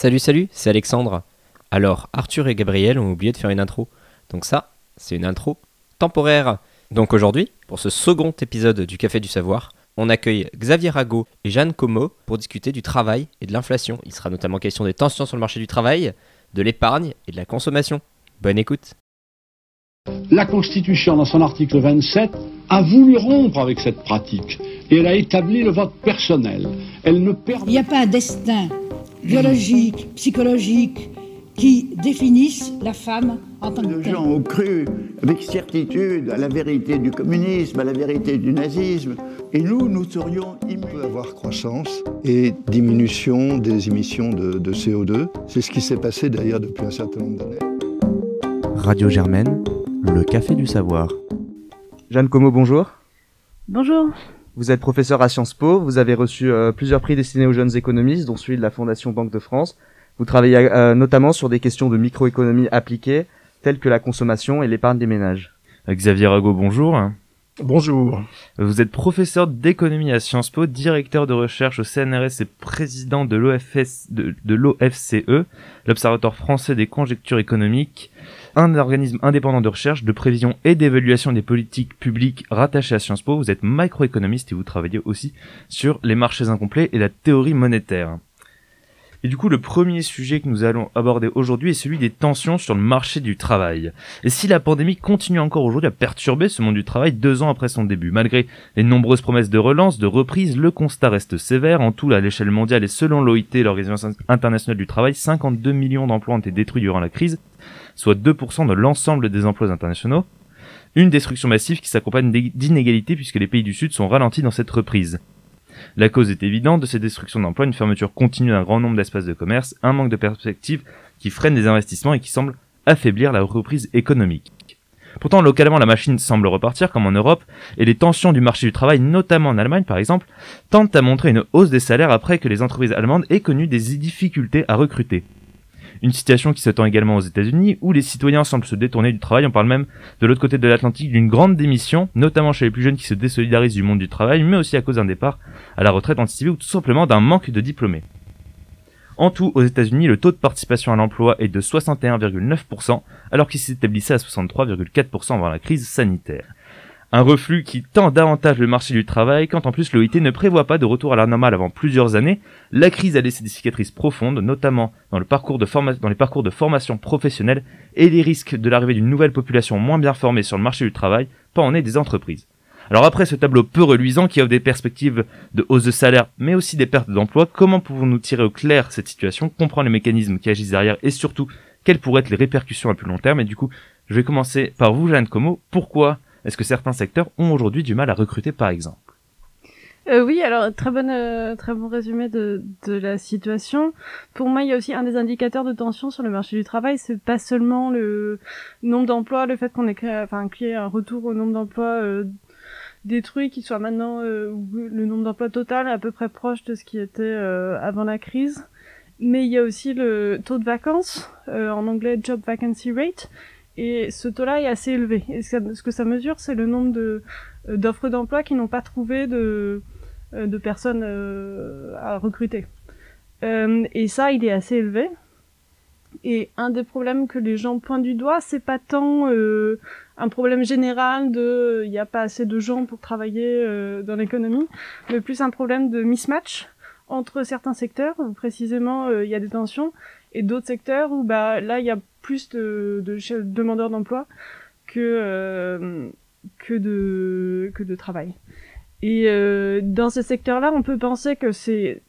Salut, salut, c'est Alexandre. Alors, Arthur et Gabriel ont oublié de faire une intro. Donc ça, c'est une intro temporaire. Donc aujourd'hui, pour ce second épisode du Café du Savoir, on accueille Xavier Rago et Jeanne Como pour discuter du travail et de l'inflation. Il sera notamment question des tensions sur le marché du travail, de l'épargne et de la consommation. Bonne écoute. La Constitution, dans son article 27, a voulu rompre avec cette pratique et elle a établi le vote personnel. Elle ne Il permet n'y a pas un destin biologique, psychologique qui définisse la femme en tant que Les telle. gens ont cru avec certitude à la vérité du communisme, à la vérité du nazisme. Et nous, nous serions immunes. avoir croissance et diminution des émissions de, de CO2. C'est ce qui s'est passé d'ailleurs depuis un certain nombre d'années. Radio Germaine, le café du savoir. Jeanne Como, bonjour. Bonjour. Vous êtes professeur à Sciences Po, vous avez reçu euh, plusieurs prix destinés aux jeunes économistes, dont celui de la Fondation Banque de France. Vous travaillez euh, notamment sur des questions de microéconomie appliquées, telles que la consommation et l'épargne des ménages. Xavier Rago, bonjour. Bonjour. Vous êtes professeur d'économie à Sciences Po, directeur de recherche au CNRS et président de l'OFS, de, de l'OFCE, l'Observatoire français des conjectures économiques, un organisme indépendant de recherche, de prévision et d'évaluation des politiques publiques rattaché à Sciences Po. Vous êtes macroéconomiste et vous travaillez aussi sur les marchés incomplets et la théorie monétaire. Et du coup, le premier sujet que nous allons aborder aujourd'hui est celui des tensions sur le marché du travail. Et si la pandémie continue encore aujourd'hui à perturber ce monde du travail deux ans après son début, malgré les nombreuses promesses de relance, de reprise, le constat reste sévère. En tout, à l'échelle mondiale et selon l'OIT, l'Organisation internationale du travail, 52 millions d'emplois ont été détruits durant la crise, soit 2% de l'ensemble des emplois internationaux. Une destruction massive qui s'accompagne d'inégalités puisque les pays du Sud sont ralentis dans cette reprise. La cause est évidente de ces destructions d'emplois, une fermeture continue d'un grand nombre d'espaces de commerce, un manque de perspective qui freine les investissements et qui semble affaiblir la reprise économique. Pourtant, localement, la machine semble repartir, comme en Europe, et les tensions du marché du travail, notamment en Allemagne par exemple, tentent à montrer une hausse des salaires après que les entreprises allemandes aient connu des difficultés à recruter. Une situation qui s'attend également aux États-Unis, où les citoyens semblent se détourner du travail. On parle même de l'autre côté de l'Atlantique d'une grande démission, notamment chez les plus jeunes qui se désolidarisent du monde du travail, mais aussi à cause d'un départ à la retraite anticipée ou tout simplement d'un manque de diplômés. En tout, aux États-Unis, le taux de participation à l'emploi est de 61,9%, alors qu'il s'établissait à 63,4% avant la crise sanitaire. Un reflux qui tend davantage le marché du travail quand en plus l'OIT ne prévoit pas de retour à la normale avant plusieurs années. La crise a laissé des cicatrices profondes, notamment dans, les parcours de formation professionnelle et les risques de l'arrivée d'une nouvelle population moins bien formée sur le marché du travail, pas en est des entreprises. Alors après ce tableau peu reluisant qui offre des perspectives de hausse de salaire mais aussi des pertes d'emploi, comment pouvons-nous tirer au clair cette situation, comprendre les mécanismes qui agissent derrière et surtout quelles pourraient être les répercussions à plus long terme? Et du coup, je vais commencer par vous, Jeanne Como. Pourquoi est-ce que certains secteurs ont aujourd'hui du mal à recruter par exemple? Euh, oui, alors très euh, bon résumé de, la situation. Pour moi, il y a aussi un des indicateurs de tension sur le marché du travail, c'est pas seulement le nombre d'emplois, le fait qu'on ait un retour au nombre d'emplois euh, détruits, qui soit maintenant euh, le nombre d'emplois total à peu près proche de ce qui était avant la crise. Mais il y a aussi le taux de vacances, en anglais job vacancy rate, et ce taux-là est assez élevé. Ce que- ça mesure, c'est le nombre euh, d'offres d'emploi qui n'ont pas trouvé de euh, personnes euh, à recruter. Et ça, il est assez élevé. Et un des problèmes que les gens pointent du doigt, c'est pas tant un problème général de il n'y a pas assez de gens pour travailler dans l'économie, mais plus un problème de mismatch entre certains secteurs, où précisément il y a des tensions, et d'autres secteurs où bah là il y a plus de, demandeurs d'emploi que euh, que de que de travail. Et euh, dans ce secteur-là, on peut penser que c'est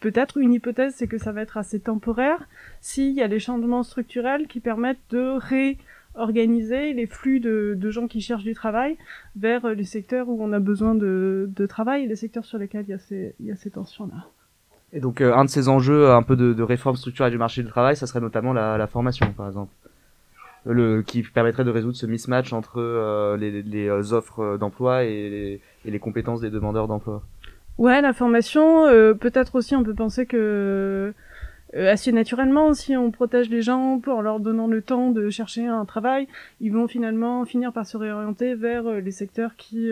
peut-être une hypothèse, c'est que ça va être assez temporaire s'il y a des changements structurels qui permettent de réorganiser les flux de, de gens qui cherchent du travail vers les secteurs où on a besoin de, de travail et les secteurs sur lesquels il y a ces, il y a ces tensions-là. Et donc, euh, un de ces enjeux, un peu de, de réforme structurelle du marché du travail, ça serait notamment la, la formation, par exemple. Le, qui permettrait de résoudre ce mismatch entre euh, les, les euh, offres d'emploi et et les compétences des demandeurs d'emploi. Ouais, la formation, euh, peut-être aussi on peut penser que euh, assez naturellement, si on protège les gens en leur donnant le temps de chercher un travail, ils vont finalement finir par se réorienter vers euh, les secteurs qui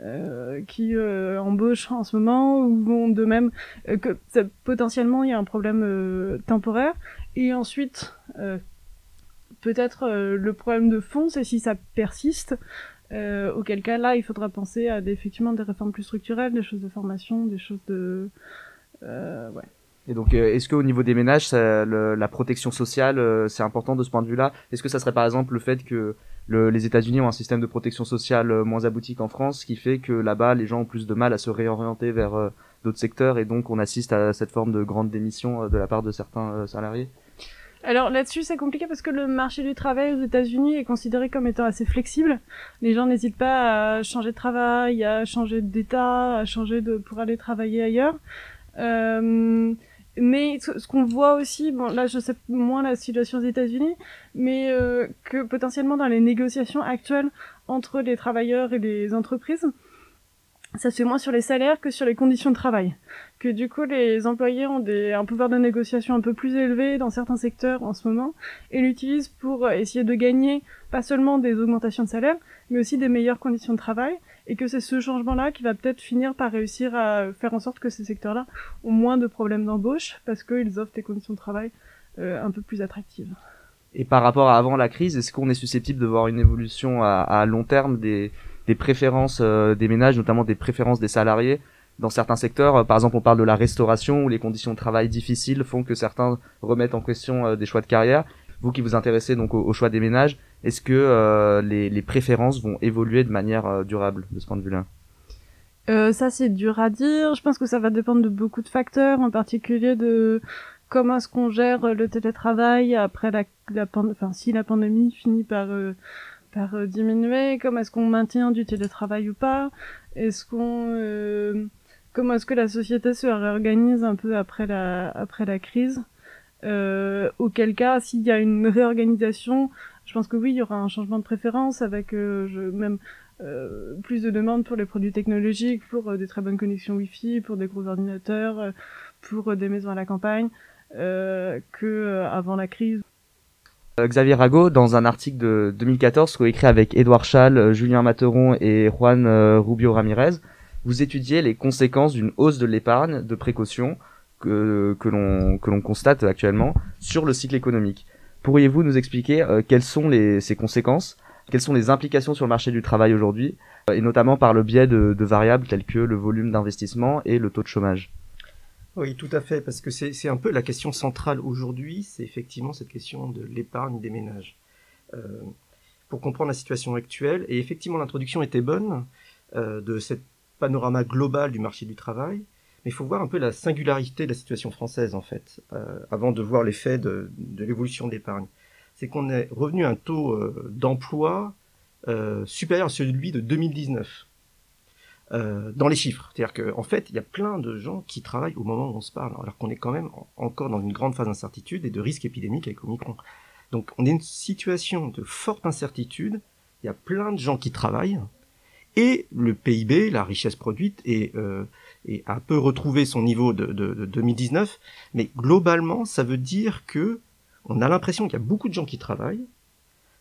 euh, qui euh, embauchent en ce moment ou vont de même euh, que potentiellement il y a un problème temporaire. Et ensuite peut-être le problème de fond c'est si ça persiste auquel cas là il faudra penser à effectivement des réformes plus structurelles des choses de formation des choses de ouais. Et donc, est-ce qu'au niveau des ménages, la protection sociale, c'est important de ce point de vue-là? Est-ce que ça serait par exemple le fait que le- les États-Unis ont un système de protection sociale euh, moins abouti qu'en France, ce qui fait que là-bas, les gens ont plus de mal à se réorienter vers euh, d'autres secteurs et donc on assiste à cette forme de grande démission euh, de la part de certains salariés Alors là-dessus, c'est compliqué parce que le marché du travail aux États-Unis est considéré comme étant assez flexible. Les gens n'hésitent pas à changer de travail, à changer d'état, à changer de pour aller travailler ailleurs. Euh, mais ce, qu'on voit aussi, bon là je sais moins la situation aux États-Unis, mais euh, que potentiellement dans les négociations actuelles entre les travailleurs et les entreprises, ça se fait moins sur les salaires que sur les conditions de travail. Que du coup les employés ont des, un pouvoir de négociation un peu plus élevé dans certains secteurs en ce moment et l'utilisent pour essayer de gagner pas seulement des augmentations de salaire mais aussi des meilleures conditions de travail et que c'est ce changement-là qui va peut-être finir par réussir à faire en sorte que ces secteurs-là ont moins de problèmes d'embauche parce qu'ils offrent des conditions de travail euh, un peu plus attractives. Et par rapport à avant la crise, est-ce qu'on est susceptible de voir une évolution à, à long terme des, des préférences euh, des ménages, notamment des préférences des salariés dans certains secteurs? Par exemple, on parle de la restauration où les conditions de travail difficiles font que certains remettent en question euh, des choix de carrière. Vous qui vous intéressez donc au, au choix des ménages, est-ce que euh, les, les préférences vont évoluer de manière euh, durable de ce point de vue-là? Euh, ça, c'est dur à dire. Je pense que ça va dépendre de beaucoup de facteurs, en particulier de comment est-ce qu'on gère le télétravail après la, la enfin, si la pandémie finit par, euh, par euh, diminuer, comment est-ce qu'on maintient du télétravail ou pas, est-ce qu'on, euh, comment est-ce que la société se réorganise un peu après la, après la crise? Euh, auquel cas, s'il y a une réorganisation, je pense que oui, il y aura un changement de préférence avec euh, même euh, plus de demandes pour les produits technologiques, pour euh, des très bonnes connexions Wi-Fi, pour des gros ordinateurs, pour des maisons à la campagne, que avant la crise. Xavier Rago, dans un article de 2014 coécrit avec Édouard euh, Julien Materon et Juan Rubio Ramirez, vous étudiez les conséquences d'une hausse de l'épargne de précaution que l'on constate actuellement sur le cycle économique. Pourriez-vous nous expliquer euh, quelles sont les, ces conséquences, quelles sont les implications sur le marché du travail aujourd'hui, euh, et notamment par le biais de, de variables telles que le volume d'investissement et le taux de chômage. Oui, tout à fait, parce que c'est un peu la question centrale aujourd'hui, c'est effectivement cette question de l'épargne des ménages. Euh, pour comprendre la situation actuelle, et effectivement l'introduction était bonne euh, de cette panorama global du marché du travail, mais il faut voir un peu la singularité de la situation française en fait, euh, avant de voir l'effet de, de l'évolution de l'épargne. C'est qu'on est revenu à un taux euh, d'emploi euh, supérieur à celui de 2019 euh, dans les chiffres. C'est-à-dire qu'en en fait, il y a plein de gens qui travaillent au moment où on se parle, alors qu'on est quand même en- encore dans une grande phase d'incertitude et de risque épidémique avec Omicron. Donc on est une situation de forte incertitude, il y a plein de gens qui travaillent, et le PIB, la richesse produite, est, est un peu retrouvé son niveau de, de, de 2019, mais globalement, ça veut dire que on a l'impression qu'il y a beaucoup de gens qui travaillent,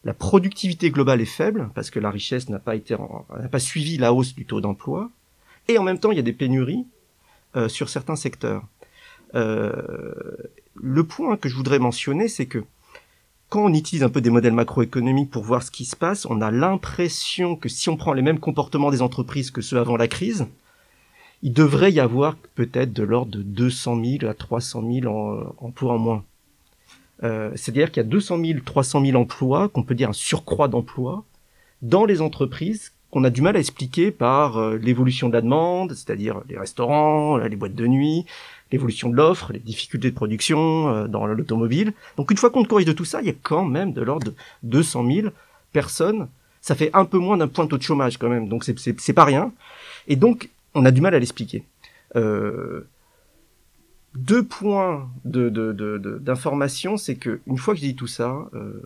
la productivité globale est faible parce que la richesse n'a pas été n'a pas suivi la hausse du taux d'emploi et en même temps il y a des pénuries euh, sur certains secteurs. Euh, le point que je voudrais mentionner c'est que quand on utilise un peu des modèles macroéconomiques pour voir ce qui se passe, on a l'impression que si on prend les mêmes comportements des entreprises que ceux avant la crise, il devrait y avoir peut-être de l'ordre de 200 000 à 300 000 en- emplois en moins. Euh, C'est-à-dire qu'il y a 200 000, 300 000 emplois, qu'on peut dire un surcroît d'emplois, dans les entreprises qu'on a du mal à expliquer par euh, l'évolution de la demande, c'est-à-dire les restaurants, euh, les boîtes de nuit, l'évolution de l'offre, les difficultés de production euh, dans l'automobile. Donc une fois qu'on corrige de tout ça, il y a quand même de l'ordre de 200 000 personnes. Ça fait un peu moins d'un point de taux de chômage quand même, donc c'est pas rien. Et donc on a du mal à l'expliquer. Euh, deux points de, de, de, d'information, c'est que une fois que j'ai dit tout ça, euh,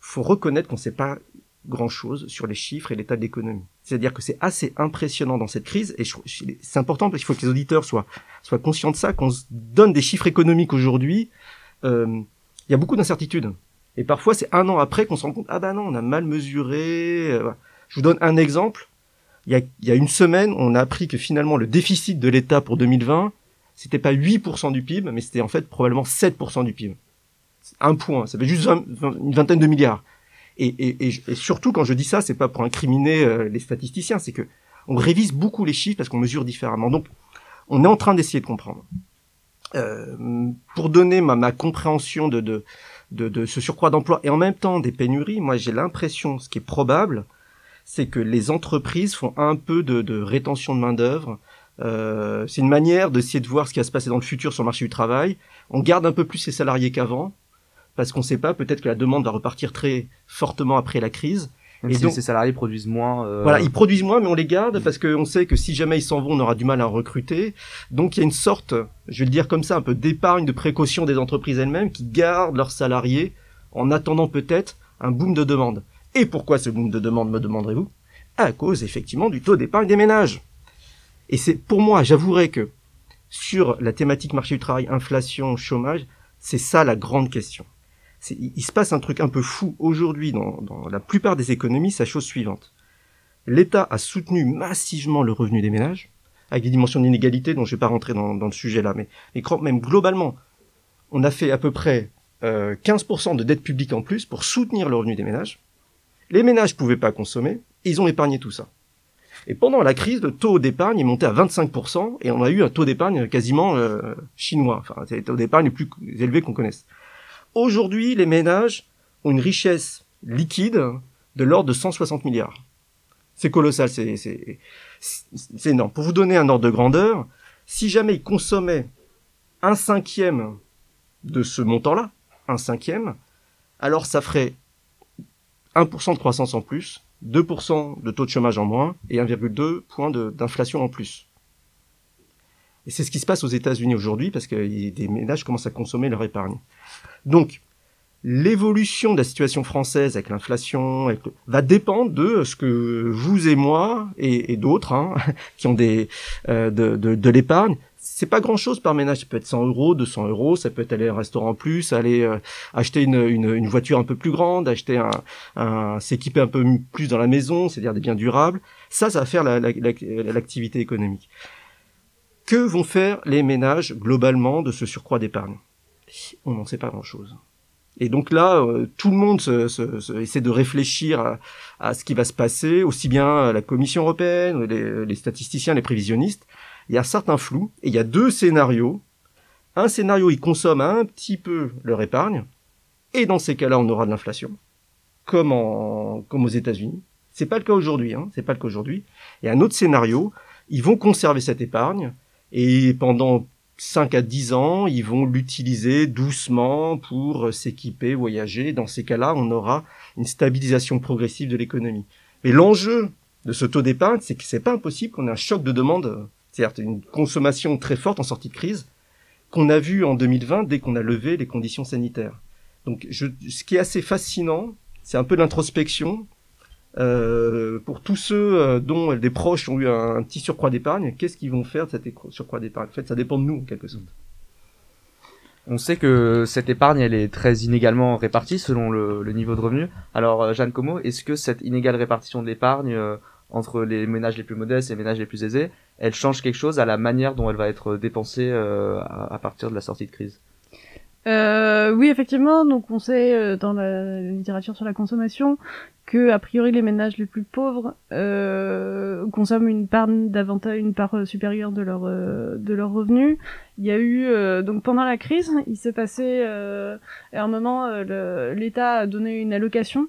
faut reconnaître qu'on ne sait pas grand-chose sur les chiffres et l'état de l'économie. C'est-à-dire que c'est assez impressionnant dans cette crise, et c'est important parce qu'il faut que les auditeurs soient, soient conscients de ça, qu'on se donne des chiffres économiques aujourd'hui. euh, Il y a beaucoup d'incertitudes. Et parfois, c'est un an après qu'on se rend compte, ah ben non, on a mal mesuré. Je vous donne un exemple. Il y a, une semaine, on a appris que finalement le déficit de l'État pour 2020, c'était pas 8% du PIB, mais c'était en fait probablement 7% du PIB. Un point, ça fait juste une vingtaine de milliards. Et, surtout, quand je dis ça, c'est pas pour incriminer euh, les statisticiens, c'est que on révise beaucoup les chiffres parce qu'on mesure différemment. Donc, on est en train d'essayer de comprendre. Euh, pour donner ma, compréhension de ce surcroît d'emploi et en même temps des pénuries, moi j'ai l'impression, ce qui est probable, c'est que les entreprises font un peu de, de rétention de main d'œuvre. Euh, c'est une manière d'essayer de voir ce qui va se passer dans le futur sur le marché du travail. On garde un peu plus ses salariés qu'avant parce qu'on ne sait pas, peut-être que la demande va repartir très fortement après la crise. Même Et si donc- ces salariés produisent moins. euh, Voilà, ils produisent moins, mais on les garde parce qu'on sait que si jamais ils s'en vont, on aura du mal à en recruter. Donc il y a une sorte, je vais le dire comme ça, un peu d'épargne, de précaution des entreprises elles-mêmes qui gardent leurs salariés en attendant peut-être un boom de demande. Et pourquoi ce boom de demande, me demanderez-vous? À cause effectivement du taux d'épargne des ménages. Et c'est pour moi, j'avouerai que sur la thématique marché du travail, inflation, chômage, c'est ça la grande question. Il se passe un truc un peu fou aujourd'hui dans, la plupart des économies, c'est la chose suivante. L'État a soutenu massivement le revenu des ménages, avec des dimensions d'inégalité dont je vais pas rentrer dans, le sujet là, mais, mais même globalement, on a fait à peu près euh, 15% de dette publique en plus pour soutenir le revenu des ménages. Les ménages pouvaient pas consommer, ils ont épargné tout ça. Et pendant la crise, le taux d'épargne est monté à 25%, et on a eu un taux d'épargne quasiment euh, chinois. Enfin, c'est le taux d'épargne le plus élevé qu'on connaisse. Aujourd'hui, les ménages ont une richesse liquide de l'ordre de 160 milliards. C'est colossal, c'est c'est c'est énorme. Pour vous donner un ordre de grandeur, si jamais ils consommaient un cinquième de ce montant-là, un cinquième, alors ça ferait 1% de croissance en plus, 2% de taux de chômage en moins et 1,2 point d'inflation en plus. Et c'est ce qui se passe aux États-Unis aujourd'hui parce que des ménages commencent à consommer leur épargne. Donc, l'évolution de la situation française avec l'inflation va dépendre de ce que vous et moi et, d'autres hein, qui ont des euh, de l'épargne. C'est pas grand chose par ménage. Ça peut être 100 euros, 200 euros. Ça peut être aller à un restaurant en plus, aller euh, acheter une, une, une voiture un peu plus grande, acheter un, un s'équiper un peu plus dans la maison, c'est-à-dire des biens durables. Ça, ça va faire la- la- la- l'activité économique. Que vont faire les ménages globalement de ce surcroît d'épargne? On n'en sait pas grand-chose. Et donc là, euh, tout le monde se, se- se- essaie de réfléchir à, à ce qui va se passer, aussi bien la Commission européenne, les, les statisticiens, les prévisionnistes. Il y a certains flous, et il y a deux scénarios. Un scénario, ils consomment un petit peu leur épargne, et dans ces cas-là, on aura de l'inflation, comme, en, comme aux États-Unis. C'est pas le cas aujourd'hui, hein, c'est pas le cas aujourd'hui. Et un autre scénario, ils vont conserver cette épargne, et pendant 5 à 10 ans, ils vont l'utiliser doucement pour s'équiper, voyager. Dans ces cas-là, on aura une stabilisation progressive de l'économie. Mais l'enjeu de ce taux d'épargne, c'est que c'est pas impossible qu'on ait un choc de demande, c'est-à-dire une consommation très forte en sortie de crise, qu'on a vu en 2020 dès qu'on a levé les conditions sanitaires. Donc, ce qui est assez fascinant, c'est un peu l'introspection. Euh, pour tous ceux euh, dont des proches ont eu un, petit surcroît d'épargne, qu'est-ce qu'ils vont faire de cet surcroît d'épargne? En fait, ça dépend de nous, en quelque sorte. On sait que cette épargne, elle est très inégalement répartie selon le, le niveau de revenu. Alors, euh, Jeanne Como, est-ce que cette inégale répartition de l'épargne euh, entre les ménages les plus modestes et les ménages les plus aisés, elle change quelque chose à la manière dont elle va être dépensée euh, à, partir de la sortie de crise? Euh, oui, effectivement. Donc, on sait euh, dans la littérature sur la consommation que, a priori, les ménages les plus pauvres euh, consomment une part davantage, une part euh, supérieure de leur euh, de leurs revenus. Il y a eu donc pendant la crise, il s'est passé à un moment, l'État a donné une allocation.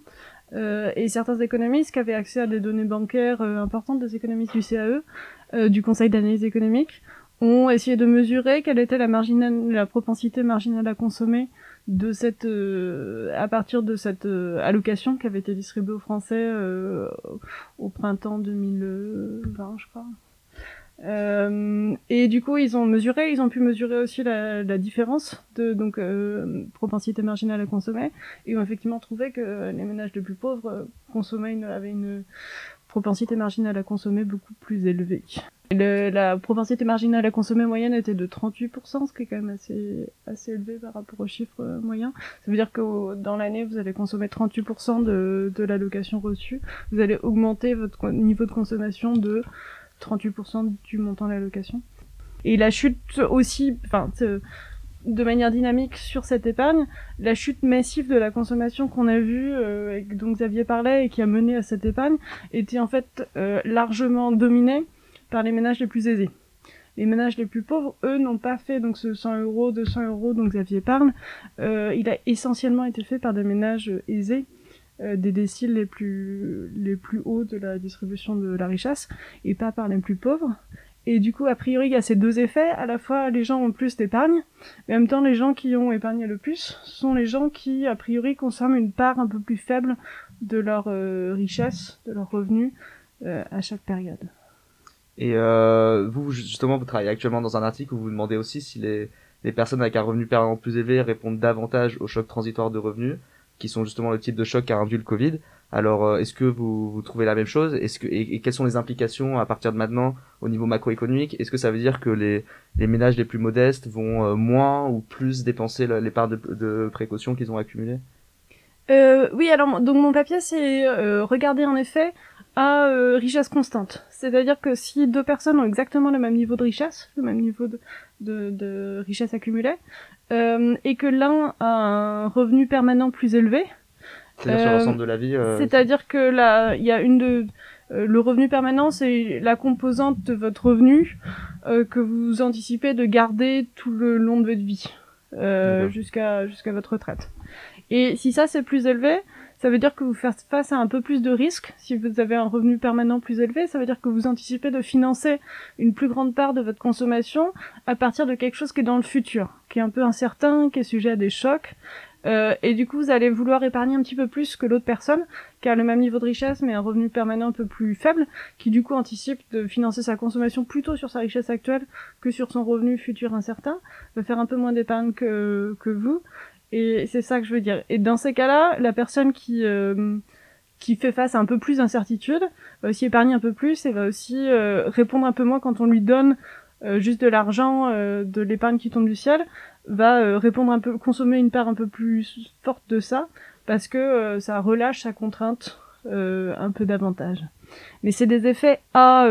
Euh, et certains économistes qui avaient accès à des données bancaires euh, importantes, des économistes du CAE, euh, du Conseil d'analyse économique, ont essayé de mesurer quelle était la, marginale, la propensité marginale à consommer de cette, euh, à partir de cette euh, allocation qui avait été distribuée aux Français au printemps 2020, je crois. Euh, et du coup, ils ont mesuré, ils ont pu mesurer aussi la, la différence de donc euh, propensité marginale à consommer, et ont effectivement trouvé que les ménages les plus pauvres euh, consommaient une, avaient une propensité marginale à consommer beaucoup plus élevée. Le, la propensité marginale à consommer moyenne était de 38%, ce qui est quand même assez, assez élevé par rapport aux chiffres euh, moyens. Ça veut dire que dans l'année, vous allez consommer 38% de, de l'allocation reçue. Vous allez augmenter votre niveau de consommation de 38% du montant de l'allocation. Et la chute aussi, enfin, de manière dynamique sur cette épargne, la chute massive de la consommation qu'on a vue, euh, dont Xavier parlait et qui a mené à cette épargne, était en fait euh, largement dominée par les ménages les plus aisés. Les ménages les plus pauvres, eux, n'ont pas fait donc ce 100 euros, 200 euros dont Xavier parle. Euh, il a essentiellement été fait par des ménages aisés, euh, des déciles les plus les plus hauts de la distribution de la richesse, et pas par les plus pauvres. Et du coup, a priori, il y a ces deux effets. À la fois, les gens ont plus d'épargne, mais en même temps, les gens qui ont épargné le plus sont les gens qui, a priori, consomment une part un peu plus faible de leur euh, richesse, de leurs revenus, euh, à chaque période. Et euh, vous, justement, vous travaillez actuellement dans un article où vous demandez aussi si les, les personnes avec un revenu permanent plus élevé répondent davantage aux chocs transitoires de revenus, qui sont justement le type de choc qu'a induit le Covid. Alors, euh, est-ce que vous, vous, trouvez la même chose? Est-ce que et, quelles sont les implications à partir de maintenant au niveau macroéconomique? Est-ce que ça veut dire que les, les ménages les plus modestes vont euh, moins ou plus dépenser les parts de, de précaution qu'ils ont accumulées? Euh, Oui, alors donc mon papier c'est euh, regarder en effet à euh, richesse constante. C'est-à-dire que si deux personnes ont exactement le même niveau de richesse, le même niveau de, de, de richesse accumulée, euh, et que l'un a un revenu permanent plus élevé, c'est-à-dire sur l'ensemble de la vie. Euh, c'est-à-dire que là, il y a une de le revenu permanent, c'est la composante de votre revenu que vous anticipez de garder tout le long de votre vie, jusqu'à jusqu'à votre retraite. Et si ça c'est plus élevé, ça veut dire que vous faites face à un peu plus de risques. Si vous avez un revenu permanent plus élevé, ça veut dire que vous anticipez de financer une plus grande part de votre consommation à partir de quelque chose qui est dans le futur, qui est un peu incertain, qui est sujet à des chocs. Euh, et du coup, vous allez vouloir épargner un petit peu plus que l'autre personne, qui le même niveau de richesse, mais un revenu permanent un peu plus faible, qui du coup anticipe de financer sa consommation plutôt sur sa richesse actuelle que sur son revenu futur incertain, va faire un peu moins d'épargne que vous. Et c'est ça que je veux dire. Et dans ces cas-là, la personne qui euh, qui fait face à un peu plus d'incertitude va aussi épargner un peu plus et va aussi euh, répondre un peu moins quand on lui donne euh, juste de l'argent, de l'épargne qui tombe du ciel, va répondre un peu, consommer une part un peu plus forte de ça parce que ça relâche sa contrainte un peu davantage. Mais c'est des effets à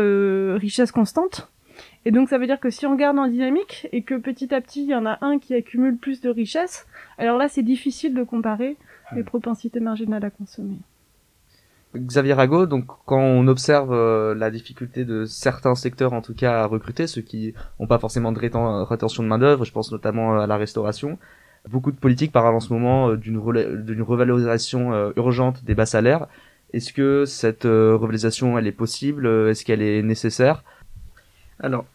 richesse constante et donc ça veut dire que si on regarde en dynamique et que petit à petit il y en a un qui accumule plus de richesse, alors là c'est difficile de comparer les propensités marginales à consommer. Xavier Rago, donc quand on observe euh, la difficulté de certains secteurs en tout cas à recruter, ceux qui n'ont pas forcément de rétention de main d'œuvre, je pense notamment euh, à la restauration, beaucoup de politiques parlent en ce moment euh, d'une revalorisation urgente des bas salaires. Est-ce que cette revalorisation elle est possible? Est-ce qu'elle est nécessaire? Alors,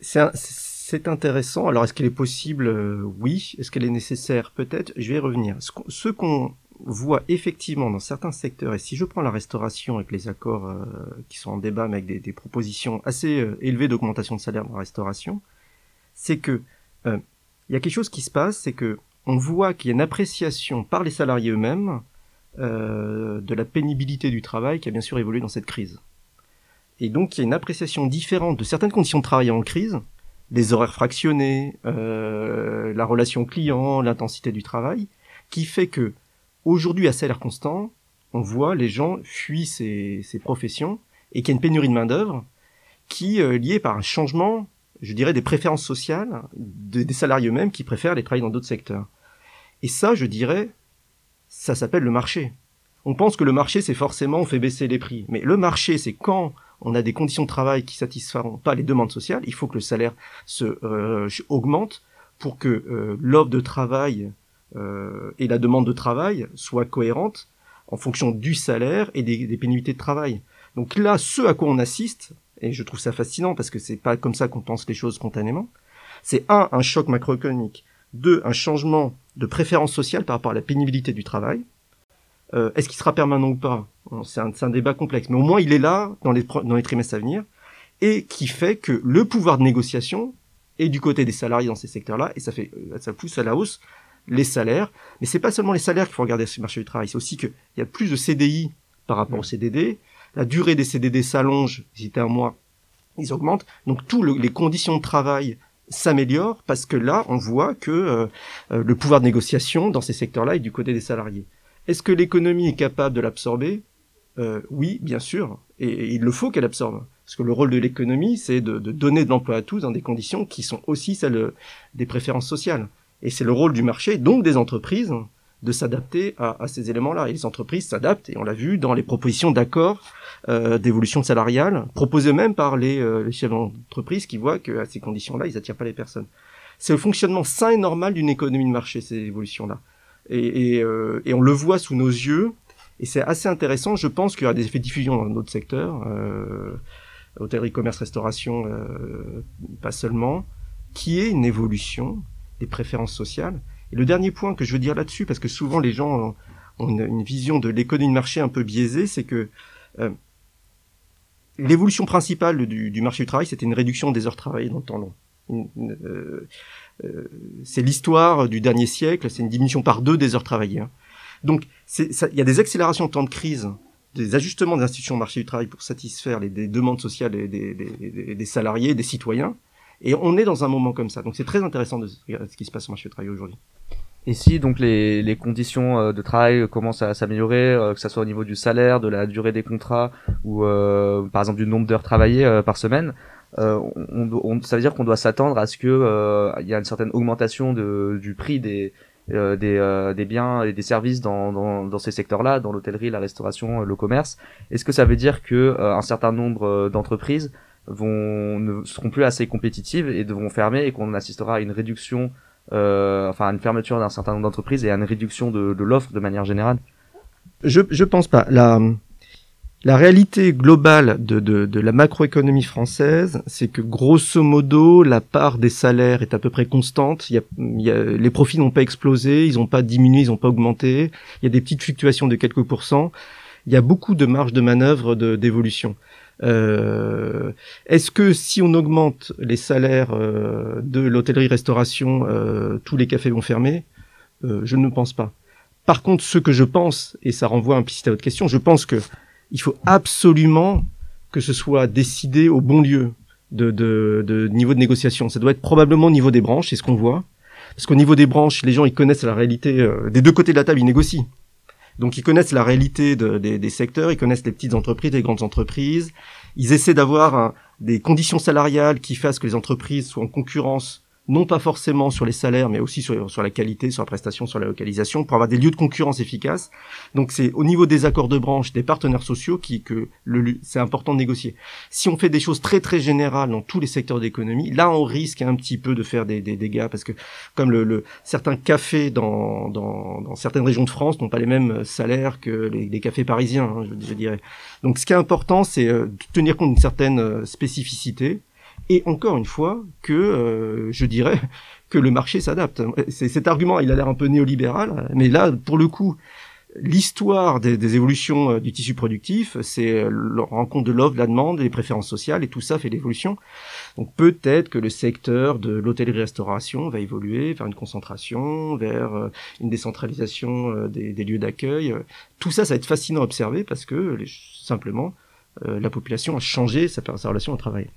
c'est intéressant. Alors, est-ce qu'elle est possible euh, Oui. Est-ce qu'elle est nécessaire Peut-être? Je vais y revenir. Ce qu'on voit effectivement dans certains secteurs, et si je prends la restauration avec les accords euh, qui sont en débat, mais avec des, propositions assez euh, élevées d'augmentation de salaire dans la restauration, c'est que il y a quelque chose qui se passe, c'est que on voit qu'il y a une appréciation par les salariés eux-mêmes de la pénibilité du travail qui a bien sûr évolué dans cette crise. Et donc il y a une appréciation différente de certaines conditions de travail en crise, les horaires fractionnés, euh, la relation client, l'intensité du travail, qui fait que aujourd'hui à salaire constant, on voit les gens fuient ces, professions et qu'il y a une pénurie de main d'œuvre qui est euh, liée par un changement, je dirais, des préférences sociales des salariés eux-mêmes qui préfèrent les travailler dans d'autres secteurs. Et ça, je dirais, ça s'appelle le marché. On pense que le marché, c'est forcément on fait baisser les prix. Mais le marché, c'est quand on a des conditions de travail qui satisferont pas les demandes sociales, il faut que le salaire se euh, augmente pour que euh, l'offre de travail euh, et la demande de travail soient cohérentes en fonction du salaire et des, des, pénibilités de travail. Donc là, ce à quoi on assiste, et je trouve ça fascinant parce que c'est pas comme ça qu'on pense les choses spontanément, c'est un, un choc macroéconomique, deux, un changement de préférence sociale par rapport à la pénibilité du travail, euh, est-ce qu'il sera permanent ou pas? C'est un, débat complexe, mais au moins il est là dans les, dans les trimestres à venir, et qui fait que le pouvoir de négociation est du côté des salariés dans ces secteurs-là, et ça fait euh, ça pousse à la hausse les salaires. Mais c'est pas seulement les salaires qu'il faut regarder sur le marché du travail, c'est aussi qu'il y a plus de CDI par rapport au CDD, la durée des CDD s'allonge, si c'était un mois, ils augmentent. Donc tous les conditions de travail s'améliorent parce que là, on voit que euh, le pouvoir de négociation dans ces secteurs-là est du côté des salariés. Est-ce que l'économie est capable de l'absorber? Euh, Oui, bien sûr, et, il le faut qu'elle absorbe. Parce que le rôle de l'économie, c'est de, donner de l'emploi à tous dans des conditions qui sont aussi celles des préférences sociales. Et c'est le rôle du marché, donc des entreprises, de s'adapter à, à, ces éléments-là. Et les entreprises s'adaptent, et on l'a vu dans les propositions d'accords euh, d'évolution salariale, proposées même par les, euh, les chefs d'entreprise qui voient qu'à ces conditions-là, ils n'attirent pas les personnes. C'est le fonctionnement sain et normal d'une économie de marché, ces évolutions-là. Et, euh, et, on le voit sous nos yeux, et c'est assez intéressant. Je pense qu'il y aura des effets de diffusion dans d'autres secteurs, euh, hôtellerie, commerce, restauration, euh, pas seulement, qui est une évolution des préférences sociales et le dernier point que je veux dire là-dessus, parce que souvent les gens ont une, vision de l'économie de marché un peu biaisée, c'est que euh, l'évolution principale du, marché du travail, c'était une réduction des heures travaillées dans le temps long. Euh, c'est l'histoire du dernier siècle, c'est une diminution par deux des heures travaillées. Hein. Donc, il y a des accélérations en temps de crise, des ajustements des institutions du marché du travail pour satisfaire les, demandes sociales des, des, des, salariés, des citoyens. Et on est dans un moment comme ça. Donc, c'est très intéressant de ce qui se passe au marché du travail aujourd'hui. Et si donc les, les conditions euh, de travail commencent à s'améliorer, euh, que ce soit au niveau du salaire, de la durée des contrats ou euh, par exemple du nombre d'heures travaillées par semaine, on, on, ça veut dire qu'on doit s'attendre à ce que il y a une certaine augmentation de, du prix des des, des biens et des services dans, dans, dans ces secteurs-là, dans l'hôtellerie, la restauration, le commerce. Est-ce que ça veut dire que un certain nombre d'entreprises vont ne seront plus assez compétitives et devront fermer et qu'on assistera à une réduction euh, enfin à une fermeture d'un certain nombre d'entreprises et à une réduction de, de l'offre de manière générale? Je je pense pas. La réalité globale de, de, la macroéconomie française, c'est que grosso modo, la part des salaires est à peu près constante. Il y a, il y a, les profits n'ont pas explosé, ils n'ont pas diminué, ils n'ont pas augmenté. Il y a des petites fluctuations de quelques pourcents. Il y a beaucoup de marge de manœuvre d'évolution. Euh, Est-ce que si on augmente les salaires euh, de l'hôtellerie-restauration, euh, tous les cafés vont fermer? Euh, Je ne pense pas. Par contre, ce que je pense, et ça renvoie implicite à votre question, je pense que il faut absolument que ce soit décidé au bon lieu de, de, de niveau de négociation. Ça doit être probablement au niveau des branches, c'est ce qu'on voit. Parce qu'au niveau des branches, les gens ils connaissent la réalité. Euh, des deux côtés de la table, ils négocient. Donc ils connaissent la réalité de, des, des, secteurs, ils connaissent les petites entreprises, les grandes entreprises. Ils essaient d'avoir des conditions salariales qui fassent que les entreprises soient en concurrence non pas forcément sur les salaires, mais aussi sur, sur la qualité, sur la prestation, sur la localisation, pour avoir des lieux de concurrence efficaces. Donc c'est au niveau des accords de branche, des partenaires sociaux, qui que le, c'est important de négocier. Si on fait des choses très très générales dans tous les secteurs d'économie, là on risque un petit peu de faire des, des dégâts, parce que comme le, le certains cafés dans, dans, dans, certaines régions de France n'ont pas les mêmes salaires que les, les cafés parisiens, hein, je, je, dirais. Donc ce qui est important, c'est euh, de tenir compte d'une certaine euh, spécificité et encore une fois que euh, je dirais que le marché s'adapte. Cet argument, il a l'air un peu néolibéral, mais là, pour le coup, l'histoire des, des, évolutions euh, du tissu productif, c'est la rencontre de l'offre, la demande, les préférences sociales, et tout ça fait l'évolution. Donc peut-être que le secteur de l'hôtellerie-restauration va évoluer vers une concentration, vers euh, une décentralisation des, des lieux d'accueil. Tout ça, ça va être fascinant à observer parce que simplement, la population a changé sa relation au travail.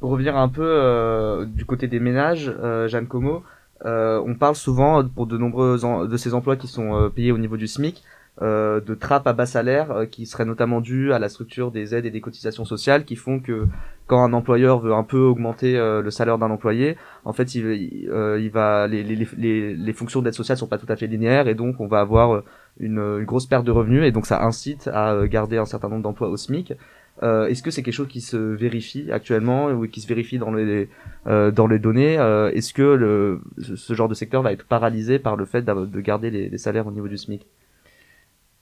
Pour revenir un peu euh, du côté des ménages, euh, Jeanne Como, euh, on parle souvent pour de nombreux de ces emplois qui sont euh, payés au niveau du SMIC euh, de trappes à bas salaire euh, qui seraient notamment dues à la structure des aides et des cotisations sociales qui font que quand un employeur veut un peu augmenter le salaire d'un employé, en fait il, il va les, les, les, les fonctions d'aide sociale sont pas tout à fait linéaires et donc on va avoir une, une grosse perte de revenus et donc ça incite à garder un certain nombre d'emplois au SMIC euh, Est-ce que c'est quelque chose qui se vérifie actuellement ou qui se vérifie dans les euh, dans les données euh, Est-ce que le, ce genre de secteur va être paralysé par le fait de garder les, les salaires au niveau du SMIC?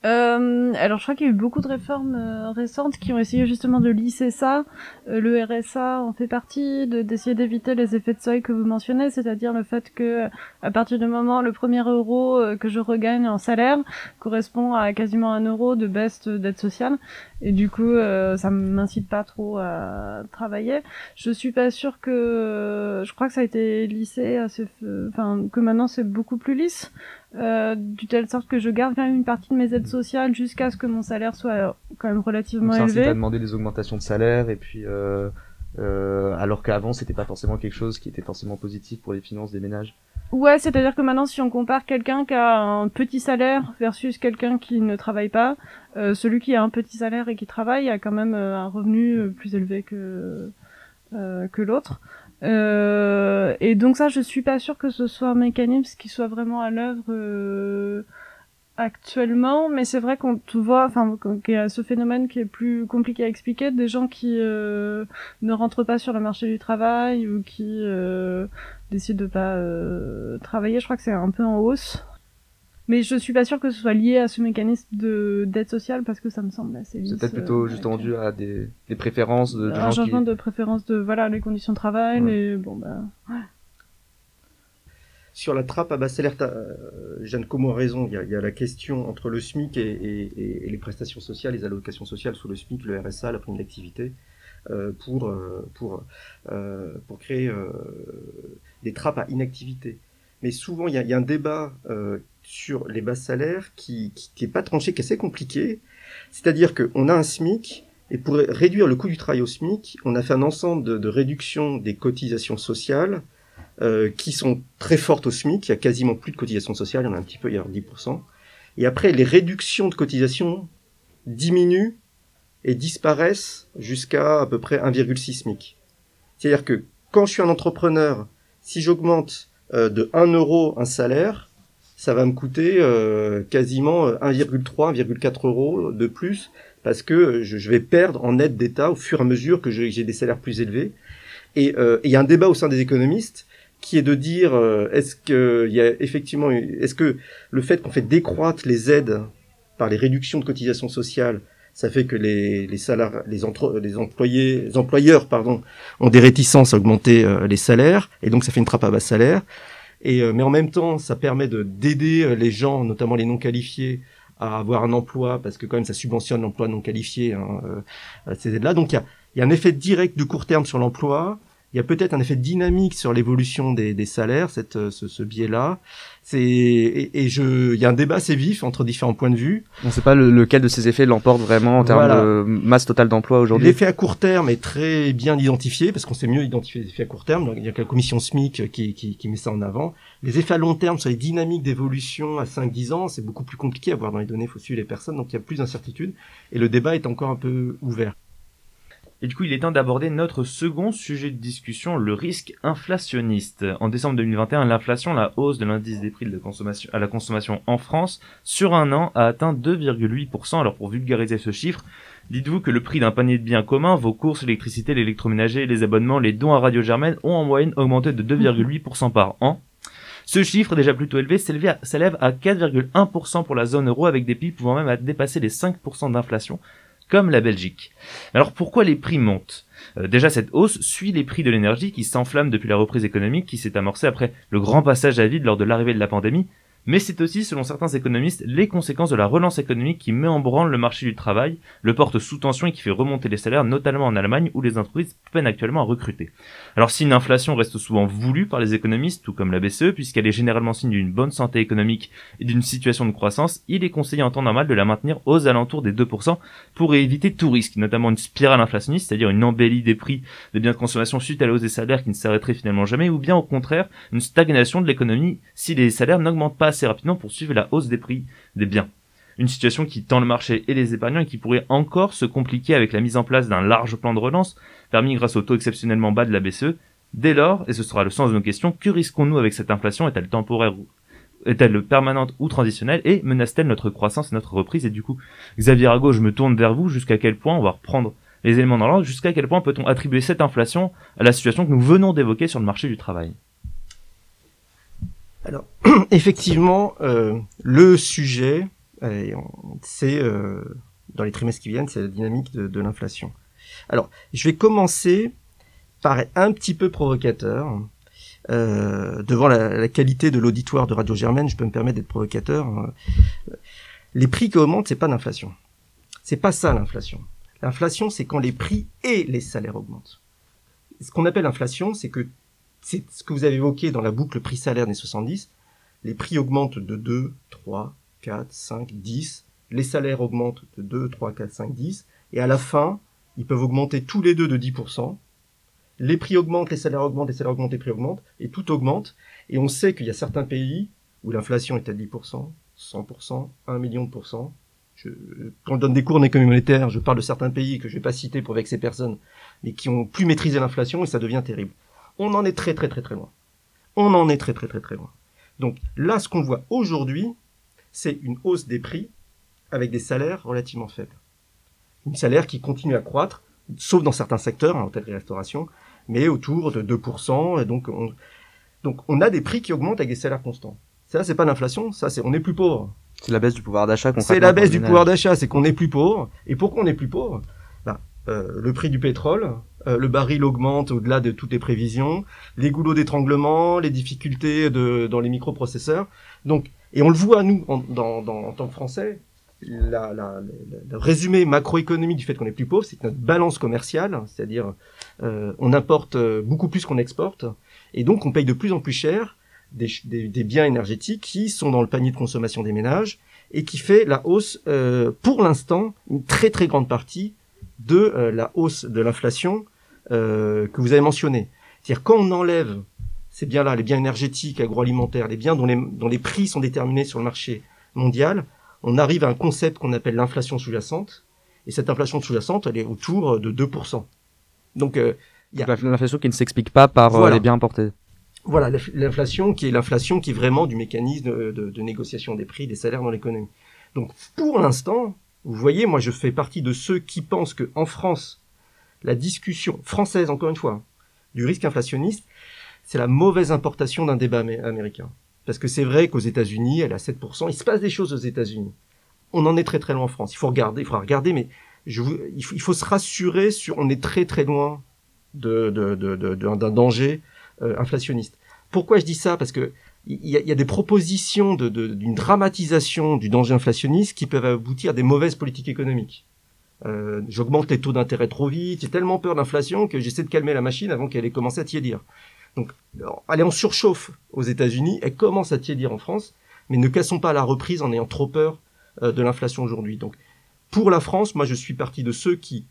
Euh, alors je crois qu'il y a eu beaucoup de réformes euh, récentes qui ont essayé justement de lisser ça. Euh, le RSA en fait partie, d'essayer d'éviter les effets de seuil que vous mentionnez, c'est-à-dire le fait que à partir du moment le premier euro euh, que je regagne en salaire correspond à quasiment un euro de baisse d'aide sociale, et du coup ça m'incite pas trop à travailler. Je suis pas sûre que, je crois que ça a été lissé, assez... enfin que maintenant c'est beaucoup plus lisse. Euh, du telle sorte que je garde quand même une partie de mes aides sociales jusqu'à ce que mon salaire soit quand même relativement Donc, ça élevé. à demander des augmentations de salaire et puis euh, euh, alors qu'avant c'était pas forcément quelque chose qui était forcément positif pour les finances des ménages. Ouais, c'est-à-dire que maintenant, si on compare quelqu'un qui a un petit salaire versus quelqu'un qui ne travaille pas, euh, celui qui a un petit salaire et qui travaille a quand même euh, un revenu euh, plus élevé que euh, que l'autre. Euh, et donc ça, je suis pas sûre que ce soit un mécanisme qui soit vraiment à l'œuvre euh, actuellement, mais c'est vrai qu'on voit, enfin, qu'il y a ce phénomène qui est plus compliqué à expliquer, des gens qui euh, ne rentrent pas sur le marché du travail ou qui euh, décident de pas euh, travailler. Je crois que c'est un peu en hausse. Mais je suis pas sûre que ce soit lié à ce mécanisme de d'aide sociale parce que ça me semble assez. C'est peut-être plutôt euh, justement dû à des, des préférences de, de un gens qui... changement de préférence de voilà les conditions de travail, Ouais. les bon bah ouais. Sur la trappe à bas salaire, euh, Jeanne Como a raison. Il y a, il y a la question entre le SMIC et, et- et- et les prestations sociales, les allocations sociales sous le SMIC, le RSA, la prime d'activité, euh, pour, euh, pour, euh, pour créer euh, des trappes à inactivité. Mais souvent, il y a, il y a un débat euh, sur les bas salaires qui, qui, qui est pas tranché, qui est assez compliqué. C'est-à-dire qu'on a un SMIC, et pour réduire le coût du travail au SMIC, on a fait un ensemble de, de réductions des cotisations sociales euh, qui sont très fortes au SMIC. Il y a quasiment plus de cotisations sociales, il y en a un petit peu, il y a 10%. Et après, les réductions de cotisations diminuent et disparaissent jusqu'à à peu près 1,6 SMIC. C'est-à-dire que quand je suis un entrepreneur, si j'augmente euh, de 1 euro un salaire, ça va me coûter euh, quasiment euh, 1,3, 1,4 euros de plus parce que je, je vais perdre en aide d'État au fur et à mesure que j'ai des salaires plus élevés. Et euh, il y a un débat au sein des économistes qui est de dire euh, est-ce que il y a effectivement est-ce que le fait qu'on fait décroître les aides par les réductions de cotisations sociales ça fait que les les salariés les entre, les employés les employeurs pardon ont des réticences à augmenter euh, les salaires et donc ça fait une trappe à bas salaire et euh, mais en même temps ça permet de d'aider euh, les gens notamment les non qualifiés à avoir un emploi parce que quand même ça subventionne l'emploi non qualifié hein, euh, ces aides là donc il y a y a un effet direct de court terme sur l'emploi il y a peut-être un effet dynamique sur l'évolution des, des salaires, cette, euh, ce, ce biais-là. C'est et, et je, il y a un débat assez vif entre différents points de vue. On sait pas le- lequel de ces effets l'emporte vraiment en termes Voilà. de masse totale d'emploi aujourd'hui? L'effet à court terme est très bien identifié parce qu'on sait mieux identifier les effets à court terme. Donc, il y a que la commission SMIC qui, qui, qui met ça en avant. Les effets à long terme sur les dynamiques d'évolution à 5-10 ans, c'est beaucoup plus compliqué à voir dans les données. Il faut suivre les personnes, donc il y a plus d'incertitude et le débat est encore un peu ouvert. Et du coup, il est temps d'aborder notre second sujet de discussion, le risque inflationniste. En décembre 2021, l'inflation, la hausse de l'indice des prix de la consommation, à la consommation en France, sur un an, a atteint 2,8%. Alors pour vulgariser ce chiffre, dites-vous que le prix d'un panier de biens communs, vos courses, l'électricité, l'électroménager, les abonnements, les dons à Radio Germaine ont en moyenne augmenté de 2,8% par an. Ce chiffre, déjà plutôt élevé, s'élève à- s'élève à 4,1% pour la zone euro, avec des pays pouvant même dépasser les 5% d'inflation, comme la Belgique. Alors pourquoi les prix montent? Euh, Déjà cette hausse suit les prix de l'énergie qui s'enflamment depuis la reprise économique qui s'est amorcée après le grand passage à vide lors de l'arrivée de la pandémie, mais c'est aussi, selon certains économistes, les conséquences de la relance économique qui met en branle le marché du travail, le porte sous tension et qui fait remonter les salaires, notamment en Allemagne où les entreprises peinent actuellement à recruter. Alors si une inflation reste souvent voulue par les économistes, tout comme la BCE, puisqu'elle est généralement signe d'une bonne santé économique et d'une situation de croissance, il est conseillé en temps normal de la maintenir aux alentours des 2% pour éviter tout risque, notamment une spirale inflationniste, c'est-à-dire une embellie des prix des biens de consommation suite à la hausse des salaires qui ne s'arrêterait finalement jamais, ou bien au contraire une stagnation de l'économie si les salaires n'augmentent pas rapidement pour suivre la hausse des prix des biens. Une situation qui tend le marché et les épargnants et qui pourrait encore se compliquer avec la mise en place d'un large plan de relance, permis grâce au taux exceptionnellement bas de la BCE. Dès lors, et ce sera le sens de nos questions, que risquons-nous avec cette inflation? Est-elle temporaire est-elle permanente ou transitionnelle? Et menace-t-elle notre croissance et notre reprise? Et du coup, Xavier Arago, je me tourne vers vous. Jusqu'à quel point on va reprendre les éléments dans l'ordre? Jusqu'à quel point peut-on attribuer cette inflation à la situation que nous venons d'évoquer sur le marché du travail? Alors, effectivement, euh, le sujet, c'est euh, dans les trimestres qui viennent, c'est la dynamique de, l'inflation. Alors, je vais commencer par être un petit peu provocateur. Euh, devant la, qualité de l'auditoire de Radio Germaine, je peux me permettre d'être provocateur. Euh, Les prix qui augmentent, c'est pas d'inflation. C'est pas ça l'inflation. L'inflation, c'est quand les prix et les salaires augmentent. Ce qu'on appelle inflation, c'est que c'est ce que vous avez évoqué dans la boucle prix-salaire des 70, les prix augmentent de 2, 3, 4, 5, 10, les salaires augmentent de 2, 3, 4, 5, 10, et à la fin, ils peuvent augmenter tous les deux de 10%. Les prix augmentent, les salaires augmentent, les salaires augmentent, les prix augmentent, et tout augmente. Et on sait qu'il y a certains pays où l'inflation est à 10%, 100%, 1 million de pourcents. Je, quand je donne des cours en économie monétaire, je parle de certains pays que je vais pas citer pour vexer personne, mais qui ont plus maîtrisé l'inflation et ça devient terrible. On en est très très très très loin. On en est très très très très loin. Donc là, ce qu'on voit aujourd'hui, c'est une hausse des prix avec des salaires relativement faibles. Une salaire qui continue à croître, sauf dans certains secteurs, en hein, hôtellerie-restauration, mais autour de 2%. Et donc, on, donc on a des prix qui augmentent avec des salaires constants. Ça, c'est pas l'inflation, ça, c'est on est plus pauvre. C'est la baisse du pouvoir d'achat. C'est la baisse du pouvoir d'achat, c'est qu'on est plus pauvre. Et pourquoi on est plus pauvre? Bah, euh, Le prix du pétrole, euh, le baril augmente au-delà de toutes les prévisions, les goulots d'étranglement, les difficultés de, dans les microprocesseurs. Donc, et on le voit nous en, dans, dans, en tant que Français. La, la, le résumé macroéconomique du fait qu'on est plus pauvre, c'est notre balance commerciale, c'est-à-dire euh, on importe euh, beaucoup plus qu'on exporte, et donc on paye de plus en plus cher des, des, des, biens énergétiques qui sont dans le panier de consommation des ménages et qui fait la hausse, euh, pour l'instant, une très très grande partie de euh, la hausse de l'inflation euh, que vous avez mentionné. C'est-à-dire quand on enlève ces biens-là, les biens énergétiques, agroalimentaires, les biens dont les, dont les prix sont déterminés sur le marché mondial, on arrive à un concept qu'on appelle l'inflation sous-jacente. Et cette inflation sous-jacente, elle est autour de 2%. Donc, euh, y a l'inflation qui ne s'explique pas par euh, les biens importés. Voilà, l'inflation qui est l'inflation qui est vraiment du mécanisme de, de, de négociation des prix, des salaires dans l'économie. Donc, pour l'instant, vous voyez, moi, je fais partie de ceux qui pensent que en France, la discussion française, encore une fois, du risque inflationniste, c'est la mauvaise importation d'un débat américain. Parce que c'est vrai qu'aux États-Unis, elle est à 7%. Il se passe des choses aux États-Unis. On en est très très loin en France. Il faut regarder, il faudra regarder, mais il, faut, se rassurer sur, on est très très loin d'un danger euh, inflationniste. Pourquoi je dis ça? Parce que il y, a, des propositions d'une dramatisation du danger inflationniste qui peuvent aboutir à des mauvaises politiques économiques. Euh, J'augmente les taux d'intérêt trop vite, j'ai tellement peur d'inflation que j'essaie de calmer la machine avant qu'elle ait commencé à tiédir. Donc, alors, est en surchauffe aux États-Unis, elle commence à tiédir en France, mais ne cassons pas la reprise en ayant trop peur euh, de l'inflation aujourd'hui. Donc, pour la France, moi, je suis parti de ceux qui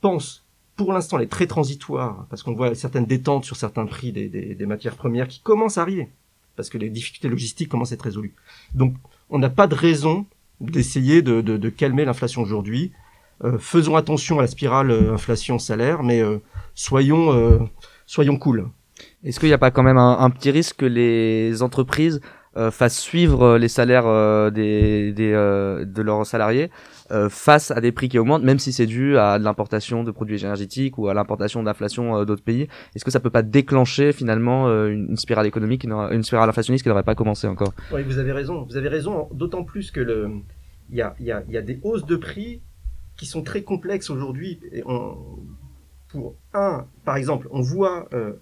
pensent, pour l'instant, elle est très transitoire, parce qu'on voit certaines détentes sur certains prix des, des matières premières qui commencent à arriver parce que les difficultés logistiques commencent à être résolues. Donc, on n'a pas de raison d'essayer de, calmer l'inflation aujourd'hui. Euh, faisons attention à la spirale euh, inflation-salaire, mais euh, soyons, soyons cool. Est-ce qu'il n'y a pas quand même un, petit risque que les entreprises euh, fassent suivre les salaires euh, des, des de leurs salariés euh, face à des prix qui augmentent, même si c'est dû à de l'importation de produits énergétiques ou à l'importation d'inflation euh, d'autres pays. Est-ce que ça peut pas déclencher finalement euh, une, spirale économique, une spirale inflationniste qui n'aurait pas commencé encore? Oui, vous avez raison. Vous avez raison. D'autant plus que le, il y a, y, a, y a des hausses de prix qui sont très complexes aujourd'hui. Pour un, par exemple, on voit, euh,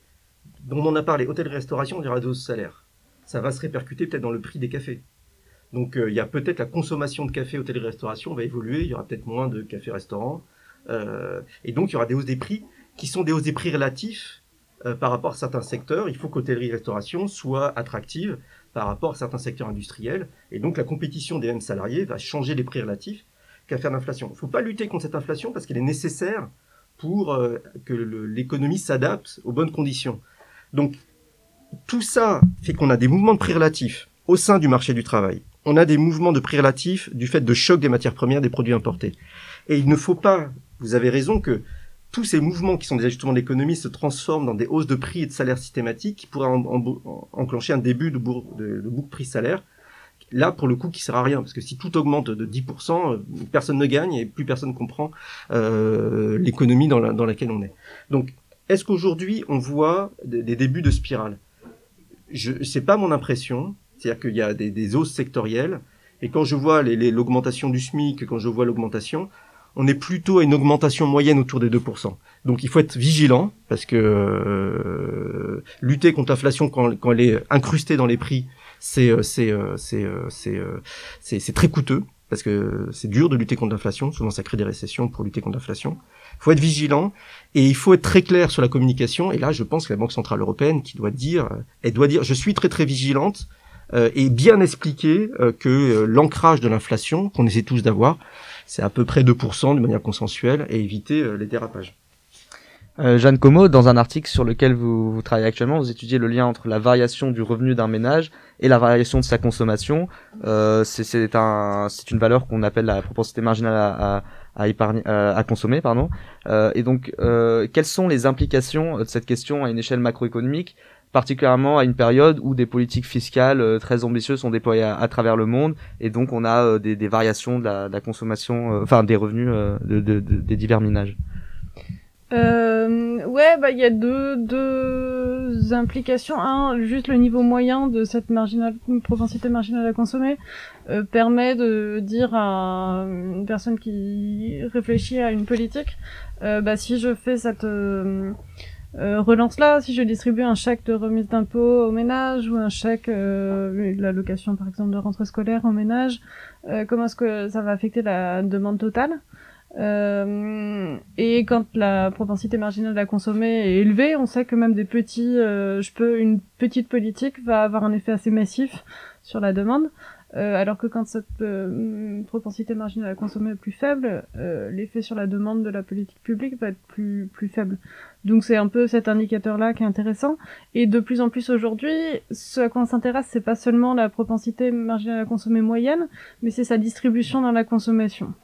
dont on a parlé, hôtel-restauration, il des hausses de salaire. Ça va se répercuter peut-être dans le prix des cafés. Donc euh, il y a peut-être la consommation de café, hôtellerie-restauration va évoluer, il y aura peut-être moins de café-restaurant. Euh, et donc il y aura des hausses des prix qui sont des hausses des prix relatifs euh, par rapport à certains secteurs. Il faut qu'hôtellerie-restauration soit attractive par rapport à certains secteurs industriels. Et donc la compétition des mêmes salariés va changer les prix relatifs qu'à faire l'inflation. Il ne faut pas lutter contre cette inflation parce qu'elle est nécessaire pour que l'économie s'adapte aux bonnes conditions. Donc tout ça fait qu'on a des mouvements de prix relatifs au sein du marché du travail on a des mouvements de prix relatifs du fait de choc des matières premières des produits importés. Et il ne faut pas, vous avez raison, que tous ces mouvements qui sont des ajustements d'économie se transforment dans des hausses de prix et de salaires systématiques qui pourraient enclencher un début de, de, de boucle prix-salaire. Là, pour le coup, qui sert à rien, parce que si tout augmente de 10%, euh, personne ne gagne et plus personne comprend euh, l'économie dans, la, dans laquelle on est. Donc, est-ce qu'aujourd'hui on voit des débuts de spirale? Je, c'est pas mon impression. C'est-à-dire qu'il y a des, des, hausses sectorielles. Et quand je vois l'augmentation du SMIC, quand je vois l'augmentation, on est plutôt à une augmentation moyenne autour des 2%. Donc il faut être vigilant, parce que euh, lutter contre l'inflation quand, elle est incrustée dans les prix, c'est euh, euh, euh, c'est très coûteux, parce que c'est dur de lutter contre l'inflation, souvent ça crée des récessions pour lutter contre l'inflation. Il faut être vigilant, et il faut être très clair sur la communication, et là je pense que la Banque Centrale Européenne qui doit dire, elle doit dire, je suis très très vigilante, euh, et bien expliquer euh, que euh, l'ancrage de l'inflation, qu'on essaie tous d'avoir, c'est à peu près 2% de manière consensuelle et éviter les dérapages. Euh, Jeanne Como, dans un article sur lequel vous, vous travaillez actuellement, vous étudiez le lien entre la variation du revenu d'un ménage et la variation de sa consommation. Euh, c'est- un, une valeur qu'on appelle la propensité marginale à, à, à euh, à consommer, pardon. Euh, et donc, euh, quelles sont les implications de cette question à une échelle macroéconomique, particulièrement à une période où des politiques fiscales euh, très ambitieuses sont déployées à, à travers le monde, et donc on a des, des variations de la, de la consommation, enfin des revenus de- de- des divers ménages? Euh, ouais, bah il y a deux, deux implications. Un, juste le niveau moyen de cette marginale, propensité marginale à consommer euh, permet de dire à une personne qui réfléchit à une politique, euh, bah si je fais cette euh, euh, relance-là, si je distribue un chèque de remise d'impôt au ménage ou un chèque, euh, l'allocation par exemple de rentrée scolaire au ménage, comment est-ce que ça va affecter la demande totale? Euh, et quand la propensité marginale à consommer est élevée, on sait que même des petits, euh, je peux, une petite politique va avoir un effet assez massif sur la demande, euh, alors que quand cette propensité marginale à consommer est plus faible, l'effet sur la demande de la politique publique va être plus plus faible. Donc c'est un peu cet indicateur-là qui est intéressant. Et de plus en plus aujourd'hui, ce à quoi on s'intéresse, c'est pas seulement la propensité marginale à consommer moyenne, mais c'est sa distribution dans la consommation.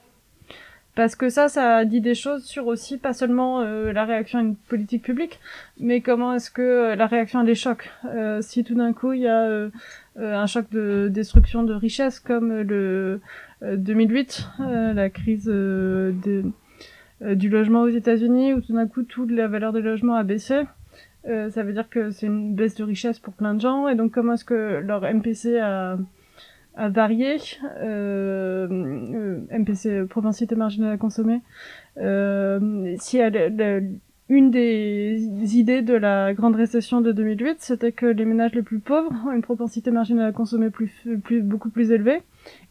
Parce que ça, ça dit des choses sur aussi pas seulement euh, la réaction à une politique publique, mais comment est-ce que euh, la réaction à des chocs. Euh, si tout d'un coup il y a un choc de destruction de richesse comme le euh, 2008, euh, la crise du logement aux États-Unis, où tout d'un coup toute la valeur des logements a baissé. Ça veut dire que c'est une baisse de richesse pour plein de gens, et donc comment est-ce que leur MPC a à varier, euh, euh, MPC, propensité marginale à consommer. Euh, si elle, une des idées de la grande récession de 2008, c'était que les ménages les plus pauvres ont une propensité marginale à consommer plus, plus, beaucoup plus élevée.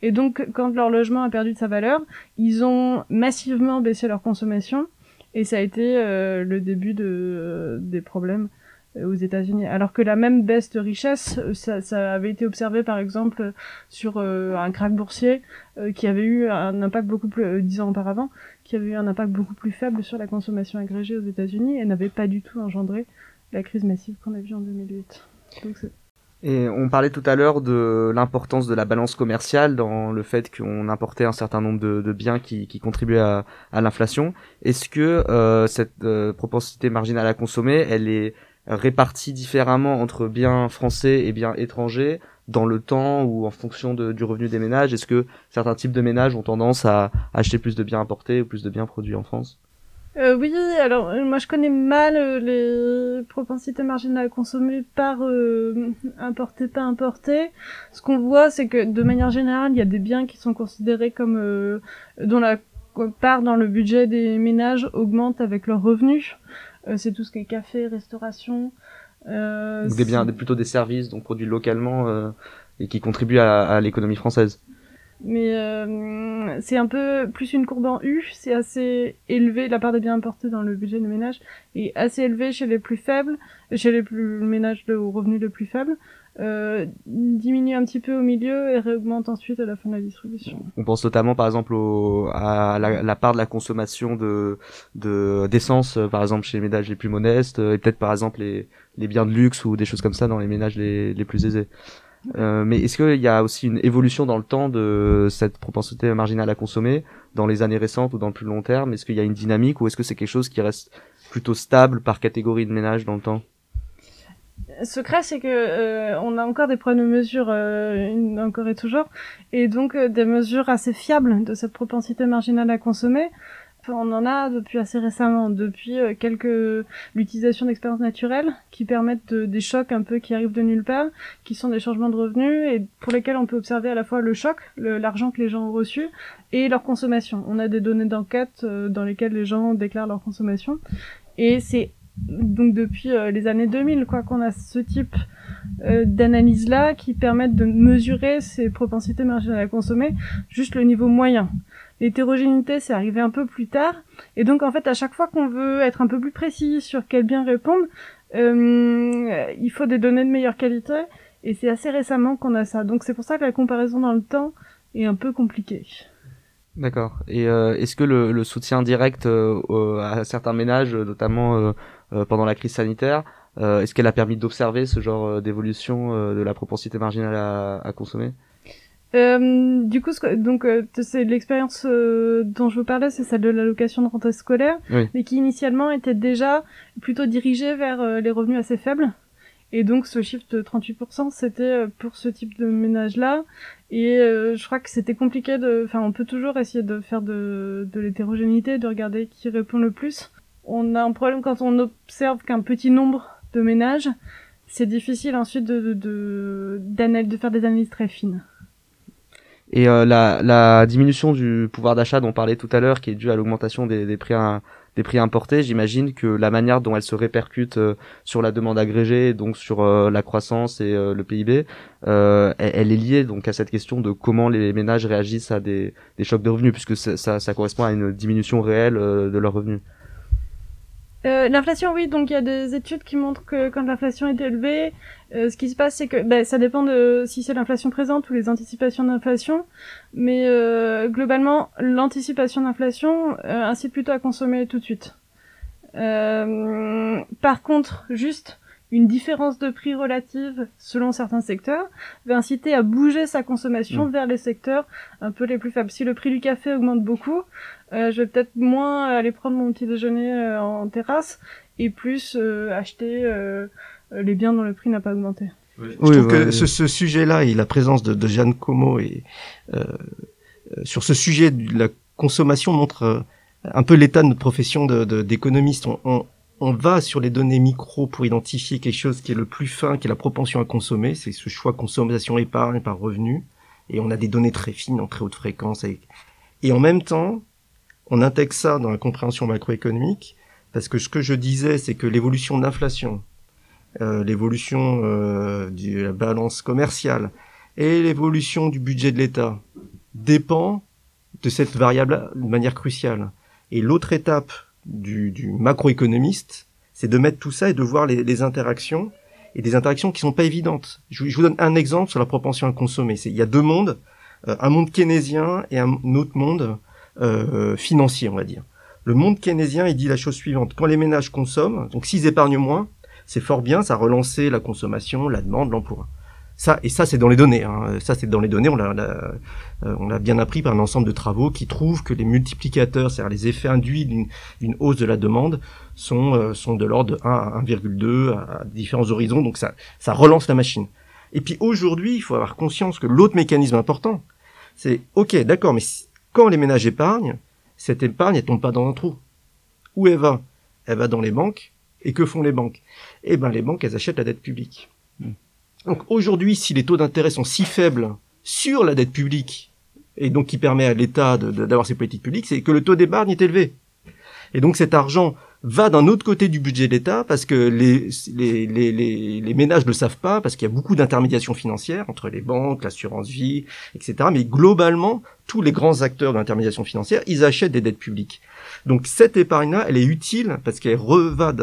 Et donc, quand leur logement a perdu de sa valeur, ils ont massivement baissé leur consommation. Et ça a été euh, le début de, des problèmes euh, aux États-Unis. Alors que la même baisse de richesse, euh, ça, ça avait été observé par exemple sur euh, un krach boursier euh, qui avait eu un impact beaucoup plus, euh, dix ans auparavant, qui avait eu un impact beaucoup plus faible sur la consommation agrégée aux États-Unis et n'avait pas du tout engendré la crise massive qu'on a vue en 2008. Donc Et on parlait tout à l'heure de l'importance de la balance commerciale dans le fait qu'on importait un certain nombre de, de biens qui, qui contribuaient à, à l'inflation. Est-ce que euh, cette euh, propensité marginale à consommer, elle est répartie différemment entre biens français et biens étrangers dans le temps ou en fonction du revenu des ménages? Est-ce que certains types de ménages ont tendance à acheter plus de biens importés ou plus de biens produits en France? Euh, oui, alors euh, moi je connais mal euh, les propensités marginales à consommer par importé, pas importé. Ce qu'on voit, c'est que de manière générale, il y a des biens qui sont considérés comme dont la part dans le budget des ménages augmente avec leurs revenus. Euh, c'est tout ce qui est café, restauration. Euh, Donc des biens, plutôt des services, donc produits localement euh, et qui contribuent à, à l'économie française Mais euh, c'est un peu plus une courbe en U, c'est assez élevé, la part des biens importés dans le budget des ménages est assez élevée chez les plus faibles, chez les plus ménages de, aux revenus les plus faibles, euh, diminue un petit peu au milieu et réaugmente ensuite à la fin de la distribution. On pense notamment par exemple au, à la, la part de la consommation de de- d'essence euh, par exemple chez les ménages les plus modestes euh, et peut-être par exemple les, les biens de luxe ou des choses comme ça dans les ménages les, les plus aisés. Euh, mais est-ce qu'il y a aussi une évolution dans le temps de cette propensité marginale à consommer dans les années récentes ou dans le plus long terme? Est-ce qu'il y a une dynamique ou est-ce que c'est quelque chose qui reste plutôt stable par catégorie de ménage dans le temps? Secret, c'est que euh, on a encore des problèmes de mesure, euh, encore et toujours, et donc euh, des mesures assez fiables de cette propensité marginale à consommer. On en a depuis assez récemment, depuis euh, quelques l'utilisation d'expériences naturelles qui permettent de- des chocs un peu qui arrivent de nulle part, qui sont des changements de revenus et pour lesquels on peut observer à la fois le choc, l'argent que les gens ont reçu et leur consommation. On a des données d'enquête euh, dans lesquelles les gens déclarent leur consommation et c'est donc depuis euh, les années 2000 quoi qu'on a ce type euh, d'analyse là qui permettent de mesurer ces propensités marginales à consommer juste le niveau moyen. L'hétérogénéité c'est arrivé un peu plus tard et donc en fait à chaque fois qu'on veut être un peu plus précis sur quel bien répondre, euh, il faut des données de meilleure qualité Et c'est assez récemment qu'on a ça. Donc c'est pour ça que la comparaison dans le temps est un peu compliquée. D'accord. Et euh, est-ce que le, le, soutien direct euh, à certains ménages, notamment euh, pendant la crise sanitaire, est-ce qu'elle a permis d'observer ce genre d'évolution de la propensité marginale à, à consommer? Euh, du coup, donc c'est l'expérience dont je vous parlais, c'est celle de l'allocation de rentrée scolaire, oui. mais qui initialement était déjà plutôt dirigée vers les revenus assez faibles. Et donc ce chiffre de 38%, c'était pour ce type de ménage-là. Et euh, je crois que c'était compliqué de... Enfin, on peut toujours essayer de faire de, de l'hétérogénéité, de regarder qui répond le plus. On a un problème quand on observe qu'un petit nombre de ménages, c'est difficile ensuite de, de, de, de faire des analyses très fines. Et euh, la, la diminution du pouvoir d'achat dont on parlait tout à l'heure, qui est due à l'augmentation des, des prix à, des prix importés, j'imagine que la manière dont elle se répercute euh, sur la demande agrégée, donc sur euh, la croissance et euh, le PIB, elle, elle, est liée donc à cette question de comment les ménages réagissent à des, des chocs de revenus, puisque ça, ça correspond à une diminution réelle de leurs revenus. Euh, l'inflation, oui, donc il y a des études qui montrent que quand l'inflation est élevée, euh, ce qui se passe, c'est que ben, ça dépend de si c'est l'inflation présente ou les anticipations d'inflation, mais euh, globalement, l'anticipation d'inflation incite plutôt à consommer tout de suite. par contre, juste une différence de prix relative selon certains secteurs va inciter à bouger sa consommation Mmh. vers les secteurs un peu les plus faibles. Si le prix du café augmente beaucoup, euh, je vais peut-être moins aller prendre mon petit déjeuner euh, en terrasse et plus euh, acheter euh, les biens dont le prix n'a pas augmenté. Je trouve que ce, ce sujet-là et la présence de, de Jeanne Como et euh, sur ce sujet de la consommation montre euh, un peu l'état de notre profession d'économiste. De, on, on, on va sur les données micro pour identifier quelque chose qui est le plus fin, qui est la propension à consommer. C'est ce choix consommation-épargne par revenu. Et on a des données très fines en très haute fréquence. Et, et en même temps, on intègre ça dans la compréhension macroéconomique, parce que ce que je disais, c'est que l'évolution de l'inflation, euh, l'évolution euh, de la balance commerciale et l'évolution du budget de l'État dépend de cette variable de manière cruciale. Et l'autre étape du, du macroéconomiste, c'est de mettre tout ça et de voir les, interactions et des interactions qui sont pas évidentes. Je, je vous donne un exemple sur la propension à consommer. Il y a deux mondes, euh, un monde keynésien et un autre monde euh, financier, on va dire. Le monde keynésien, il dit la chose suivante quand les ménages consomment, donc s'ils épargnent moins, c'est fort bien, ça a relancé la consommation, la demande, l'emploi. Ça, et ça, c'est dans les données. Hein. Ça, c'est dans les données. On l'a, euh, on l'a bien appris par un ensemble de travaux qui trouvent que les multiplicateurs, c'est-à-dire les effets induits d'une, hausse de la demande, sont, euh, sont de l'ordre de 1 à 1,2 à différents horizons. Donc ça, ça relance la machine. Et puis aujourd'hui, il faut avoir conscience que l'autre mécanisme important, c'est OK, d'accord, mais quand les ménages épargnent, cette épargne, elle tombe pas dans un trou. Où elle va? Elle va dans les banques. Et que font les banques? Eh ben, les banques, elles achètent la dette publique. Donc aujourd'hui, si les taux d'intérêt sont si faibles sur la dette publique, et donc qui permet à l'État d'avoir ses politiques publiques, c'est que le taux d'épargne est élevé. Et donc cet argent va d'un autre côté du budget de l'État parce que les, les, les, les, ménages ne le savent pas, parce qu'il y a beaucoup d'intermédiation financière entre les banques, l'assurance vie, etc. Mais globalement, tous les grands acteurs de l'intermédiation financière, ils achètent des dettes publiques. Donc cette épargne-là, elle est utile parce qu'elle reva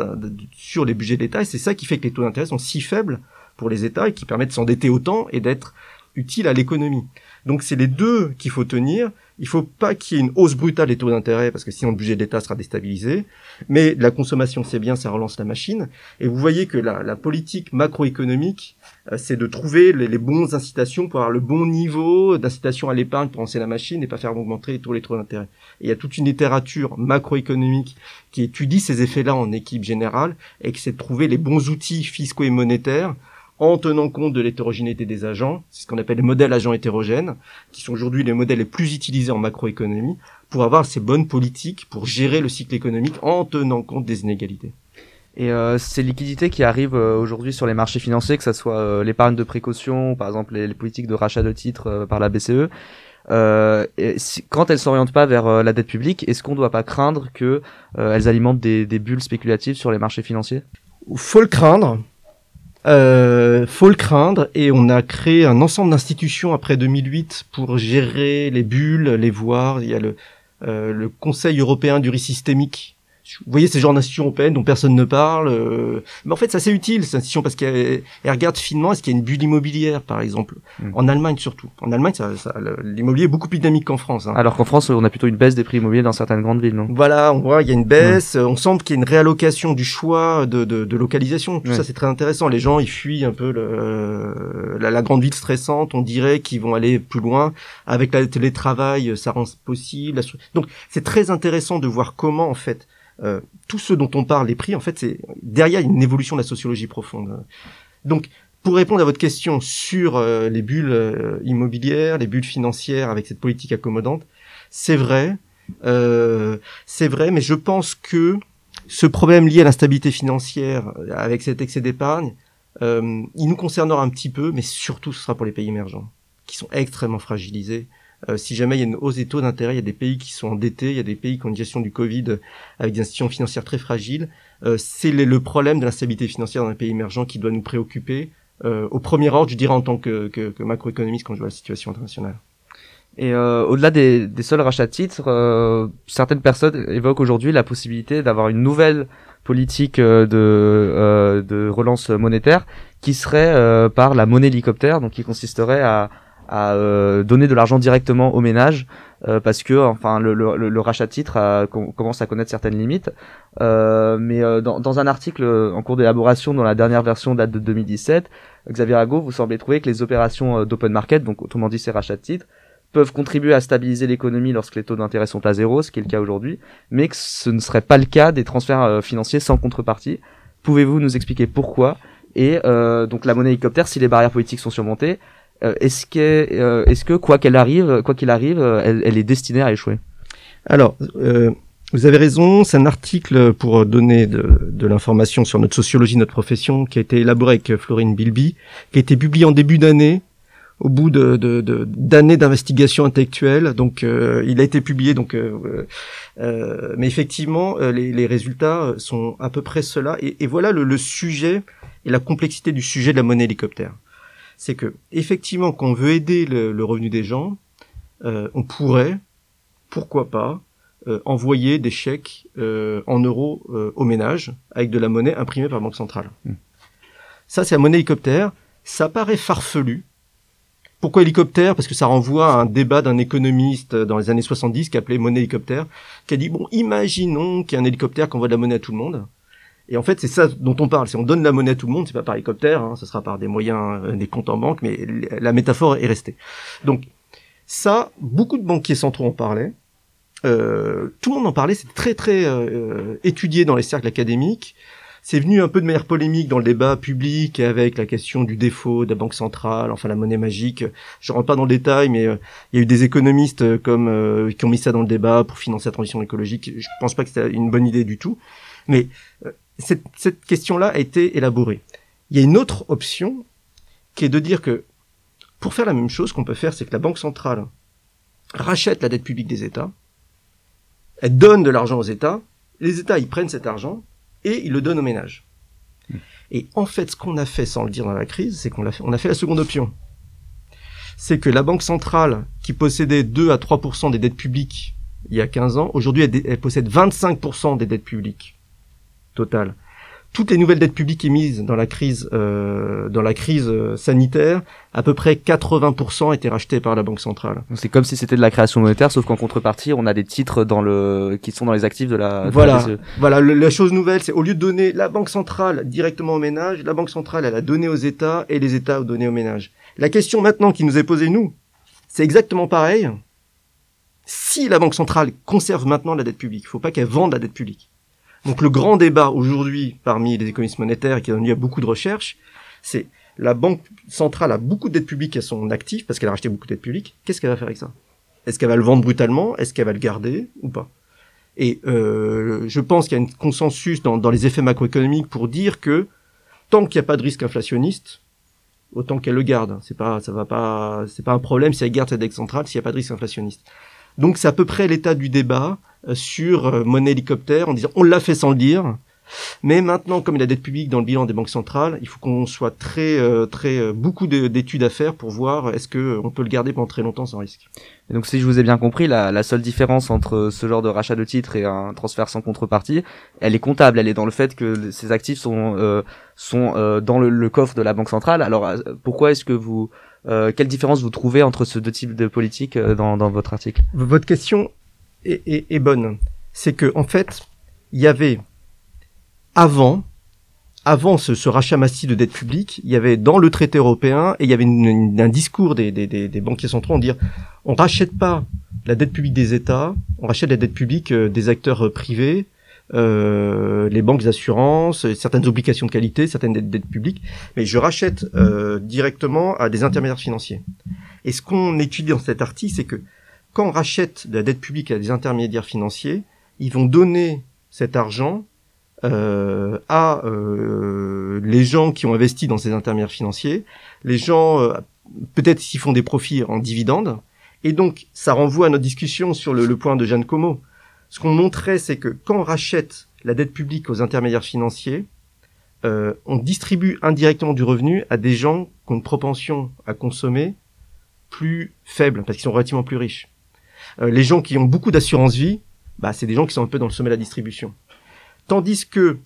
sur les budgets de l'État et c'est ça qui fait que les taux d'intérêt sont si faibles pour les États et qui permettent de s'endetter autant et d'être utile à l'économie. Donc c'est les deux qu'il faut tenir. Il faut pas qu'il y ait une hausse brutale des taux d'intérêt parce que sinon le budget de l'État sera déstabilisé. Mais la consommation c'est bien, ça relance la machine. Et vous voyez que la, la politique macroéconomique, euh, c'est de trouver les, les bons incitations pour avoir le bon niveau d'incitation à l'épargne pour lancer la machine et pas faire augmenter tous les taux d'intérêt. Il y a toute une littérature macroéconomique qui étudie ces effets-là en équipe générale et qui c'est de trouver les bons outils fiscaux et monétaires en tenant compte de l'hétérogénéité des agents, c'est ce qu'on appelle les modèles agents hétérogènes, qui sont aujourd'hui les modèles les plus utilisés en macroéconomie, pour avoir ces bonnes politiques pour gérer le cycle économique en tenant compte des inégalités. Et euh, ces liquidités qui arrivent euh, aujourd'hui sur les marchés financiers, que ce soit euh, l'épargne de précaution, par exemple les, les, politiques de rachat de titres euh, par la BCE, si, quand elles s'orientent pas vers la dette publique, est-ce qu'on ne doit pas craindre que elles alimentent des, des bulles spéculatives sur les marchés financiers? Faut le craindre, euh, faut le craindre et on a créé un ensemble d'institutions après 2008 pour gérer les bulles, les voir. Il y a le, euh, le Conseil européen du risque systémique vous voyez ces genres d'institutions européennes dont personne ne parle. euh, mais en fait, ça c'est utile, ces institutions, parce qu'elles elles regardent finement est-ce qu'il y a une bulle immobilière, par exemple. Mm. En Allemagne surtout. En Allemagne, ça, ça- l'immobilier est beaucoup plus dynamique qu'en France. hein. Alors qu'en France, on a plutôt une baisse des prix immobiliers dans certaines grandes villes, non? Voilà, on voit, il y a une baisse, euh, on semble qu'il y a une réallocation du choix de, de, de localisation. Tout ça, c'est très intéressant. Les gens, ils fuient un peu le, la, la grande ville stressante. On dirait qu'ils vont aller plus loin. Avec le télétravail, ça rend possible. Donc, c'est très intéressant de voir comment, en fait, euh, tout ce dont on parle, les prix, en fait, c'est derrière une évolution de la sociologie profonde. Donc, pour répondre à votre question sur euh, les bulles euh, immobilières, les bulles financières avec cette politique accommodante, c'est vrai, euh, c'est vrai, mais je pense que ce problème lié à l'instabilité financière avec cet excès d'épargne, il nous concernera un petit peu, mais surtout ce sera pour les pays émergents, qui sont extrêmement fragilisés. Euh, si jamais il y a une hausse des taux d'intérêt, il y a des pays qui sont endettés, il y a des pays qui ont une gestion du Covid avec des institutions financières très fragiles. Euh, c'est le, problème de l'instabilité financière dans les pays émergents qui doit nous préoccuper. Euh, au premier ordre, je dirais en tant que, que, que macroéconomiste quand je vois la situation internationale. Et euh, au-delà des, des seuls rachats de titres, euh, certaines personnes évoquent aujourd'hui la possibilité d'avoir une nouvelle politique euh, de, euh, de relance monétaire qui serait euh, par la monnaie hélicoptère, donc qui consisterait à, à euh, donner de l'argent directement aux ménages euh, parce que enfin le, le, le- rachat de titres a- com- commence à connaître certaines limites. Euh, mais euh, dans, dans un article en cours d'élaboration dont la dernière version date de 2017, Xavier Arago, vous semblez trouver que les opérations euh, d'open market, donc autrement dit ces rachats de titres, peuvent contribuer à stabiliser l'économie lorsque les taux d'intérêt sont à zéro, ce qui est le cas aujourd'hui, mais que ce ne serait pas le cas des transferts euh, financiers sans contrepartie. Pouvez-vous nous expliquer pourquoi? Et euh, donc la monnaie hélicoptère, si les barrières politiques sont surmontées, euh, est-ce que, euh, est-ce que quoi qu'elle arrive, quoi qu'il arrive, euh, elle, est destinée à échouer? Alors, euh, vous avez raison, c'est un article pour donner de, de l'information sur notre sociologie, notre profession, qui a été élaboré avec Florine Bilby, qui a été publié en début d'année, au bout de de- de- d'années d'investigation intellectuelle. Donc, euh, il a été publié. Donc, euh, euh, mais effectivement, euh, les, les résultats sont à peu près cela. Et, et voilà le, le sujet et la complexité du sujet de la monnaie hélicoptère. C'est que, effectivement, quand on veut aider le, le revenu des gens, euh, on pourrait, pourquoi pas, euh, envoyer des chèques euh, en euros euh, aux ménages avec de la monnaie imprimée par la Banque centrale. Ça, c'est la monnaie hélicoptère. Ça paraît farfelu. Pourquoi hélicoptère? Parce que ça renvoie à un débat d'un économiste dans les années 70 qui appelait monnaie hélicoptère, qui a dit, bon, imaginons qu'il y a un hélicoptère qui envoie de la monnaie à tout le monde. Et en fait, c'est ça dont on parle. Si on donne la monnaie à tout le monde, c'est pas par hélicoptère, hein, ce sera par des moyens, euh, des comptes en banque, mais la métaphore est restée. Donc, ça, beaucoup de banquiers centraux en parlaient. Euh, tout le monde en parlait, c'est très très euh, étudié dans les cercles académiques. C'est venu un peu de manière polémique dans le débat public avec la question du défaut de la banque centrale, enfin la monnaie magique. Je rentre pas dans le détail, mais euh, il y a eu des économistes euh, comme euh, qui ont mis ça dans le débat pour financer la transition écologique. Je pense pas que c'était une bonne idée du tout, mais euh, cette, cette question-là a été élaborée. Il y a une autre option qui est de dire que pour faire la même chose, qu'on peut faire, c'est que la banque centrale rachète la dette publique des États, elle donne de l'argent aux États, les États ils prennent cet argent et ils le donnent aux ménages. Et en fait, ce qu'on a fait sans le dire dans la crise, c'est qu'on a fait, on a fait la seconde option. C'est que la banque centrale, qui possédait 2 à 3% des dettes publiques il y a 15 ans, aujourd'hui elle possède 25% des dettes publiques totales. Toutes les nouvelles dettes publiques émises dans la crise, euh, dans la crise euh, sanitaire, à peu près 80% étaient rachetées par la banque centrale. C'est comme si c'était de la création monétaire, sauf qu'en contrepartie, on a des titres dans le qui sont dans les actifs de la. de la Voilà, BCE. voilà. le- la chose nouvelle, c'est au lieu de donner la banque centrale directement aux ménages, la banque centrale, elle a donné aux États et les États ont donné aux ménages. La question maintenant qui nous est posée nous, c'est exactement pareil. Si la banque centrale conserve maintenant la dette publique, il faut pas qu'elle vende la dette publique. Donc le grand débat aujourd'hui parmi les économistes monétaires et qui a donné lieu à beaucoup de recherches, c'est la banque centrale a beaucoup de dettes publiques à son actif parce qu'elle a racheté beaucoup de dettes publiques. Qu'est-ce qu'elle va faire avec ça? Est-ce qu'elle va le vendre brutalement? Est-ce qu'elle va le garder ou pas? Et euh, je pense qu'il y a un consensus dans, dans les effets macroéconomiques pour dire que tant qu'il n'y a pas de risque inflationniste, autant qu'elle le garde. C'est pas, ça va pas, c'est pas un problème si elle garde sa dette centrale s'il n'y a pas de risque inflationniste. Donc c'est à peu près l'état du débat sur euh, monnaie hélicoptère en disant on l'a fait sans le dire. Mais maintenant, comme il y a la dette publique dans le bilan des banques centrales, il faut qu'on soit très, euh, très, euh, beaucoup de- d'études à faire pour voir est-ce que euh, on peut le garder pendant très longtemps sans risque. Et donc si je vous ai bien compris, la, la seule différence entre ce genre de rachat de titres et un transfert sans contrepartie, elle est comptable, elle est dans le fait que ces actifs sont euh, sont euh, dans le, le coffre de la banque centrale. Alors euh, pourquoi est-ce que vous euh, quelle différence vous trouvez entre ces deux types de politiques euh, dans, dans votre article? Votre question est, bonne. C'est que en fait, il y avait avant, ce, rachat massif de dette publique, il y avait dans le traité européen et il y avait un discours des, banquiers centraux en dire on rachète pas la dette publique des États, on rachète la dette publique euh, des acteurs euh, privés, euh, les banques d'assurance, certaines obligations de qualité, certaines dettes, publiques, mais je rachète directement à des intermédiaires financiers. Et ce qu'on étudie dans cet article, c'est que quand on rachète de la dette publique à des intermédiaires financiers, ils vont donner cet argent euh, à euh, les gens qui ont investi dans ces intermédiaires financiers, les gens euh, peut-être s'ils font des profits en dividendes, et donc ça renvoie à notre discussion sur le, le point de Jeanne Como. Ce qu'on montrait, c'est que quand on rachète la dette publique aux intermédiaires financiers, on distribue indirectement du revenu à des gens qui ont une propension à consommer plus faible, parce qu'ils sont relativement plus riches. Euh, les gens qui ont beaucoup d'assurance vie, bah, c'est des gens qui sont un peu dans le sommet de la distribution. Tandis que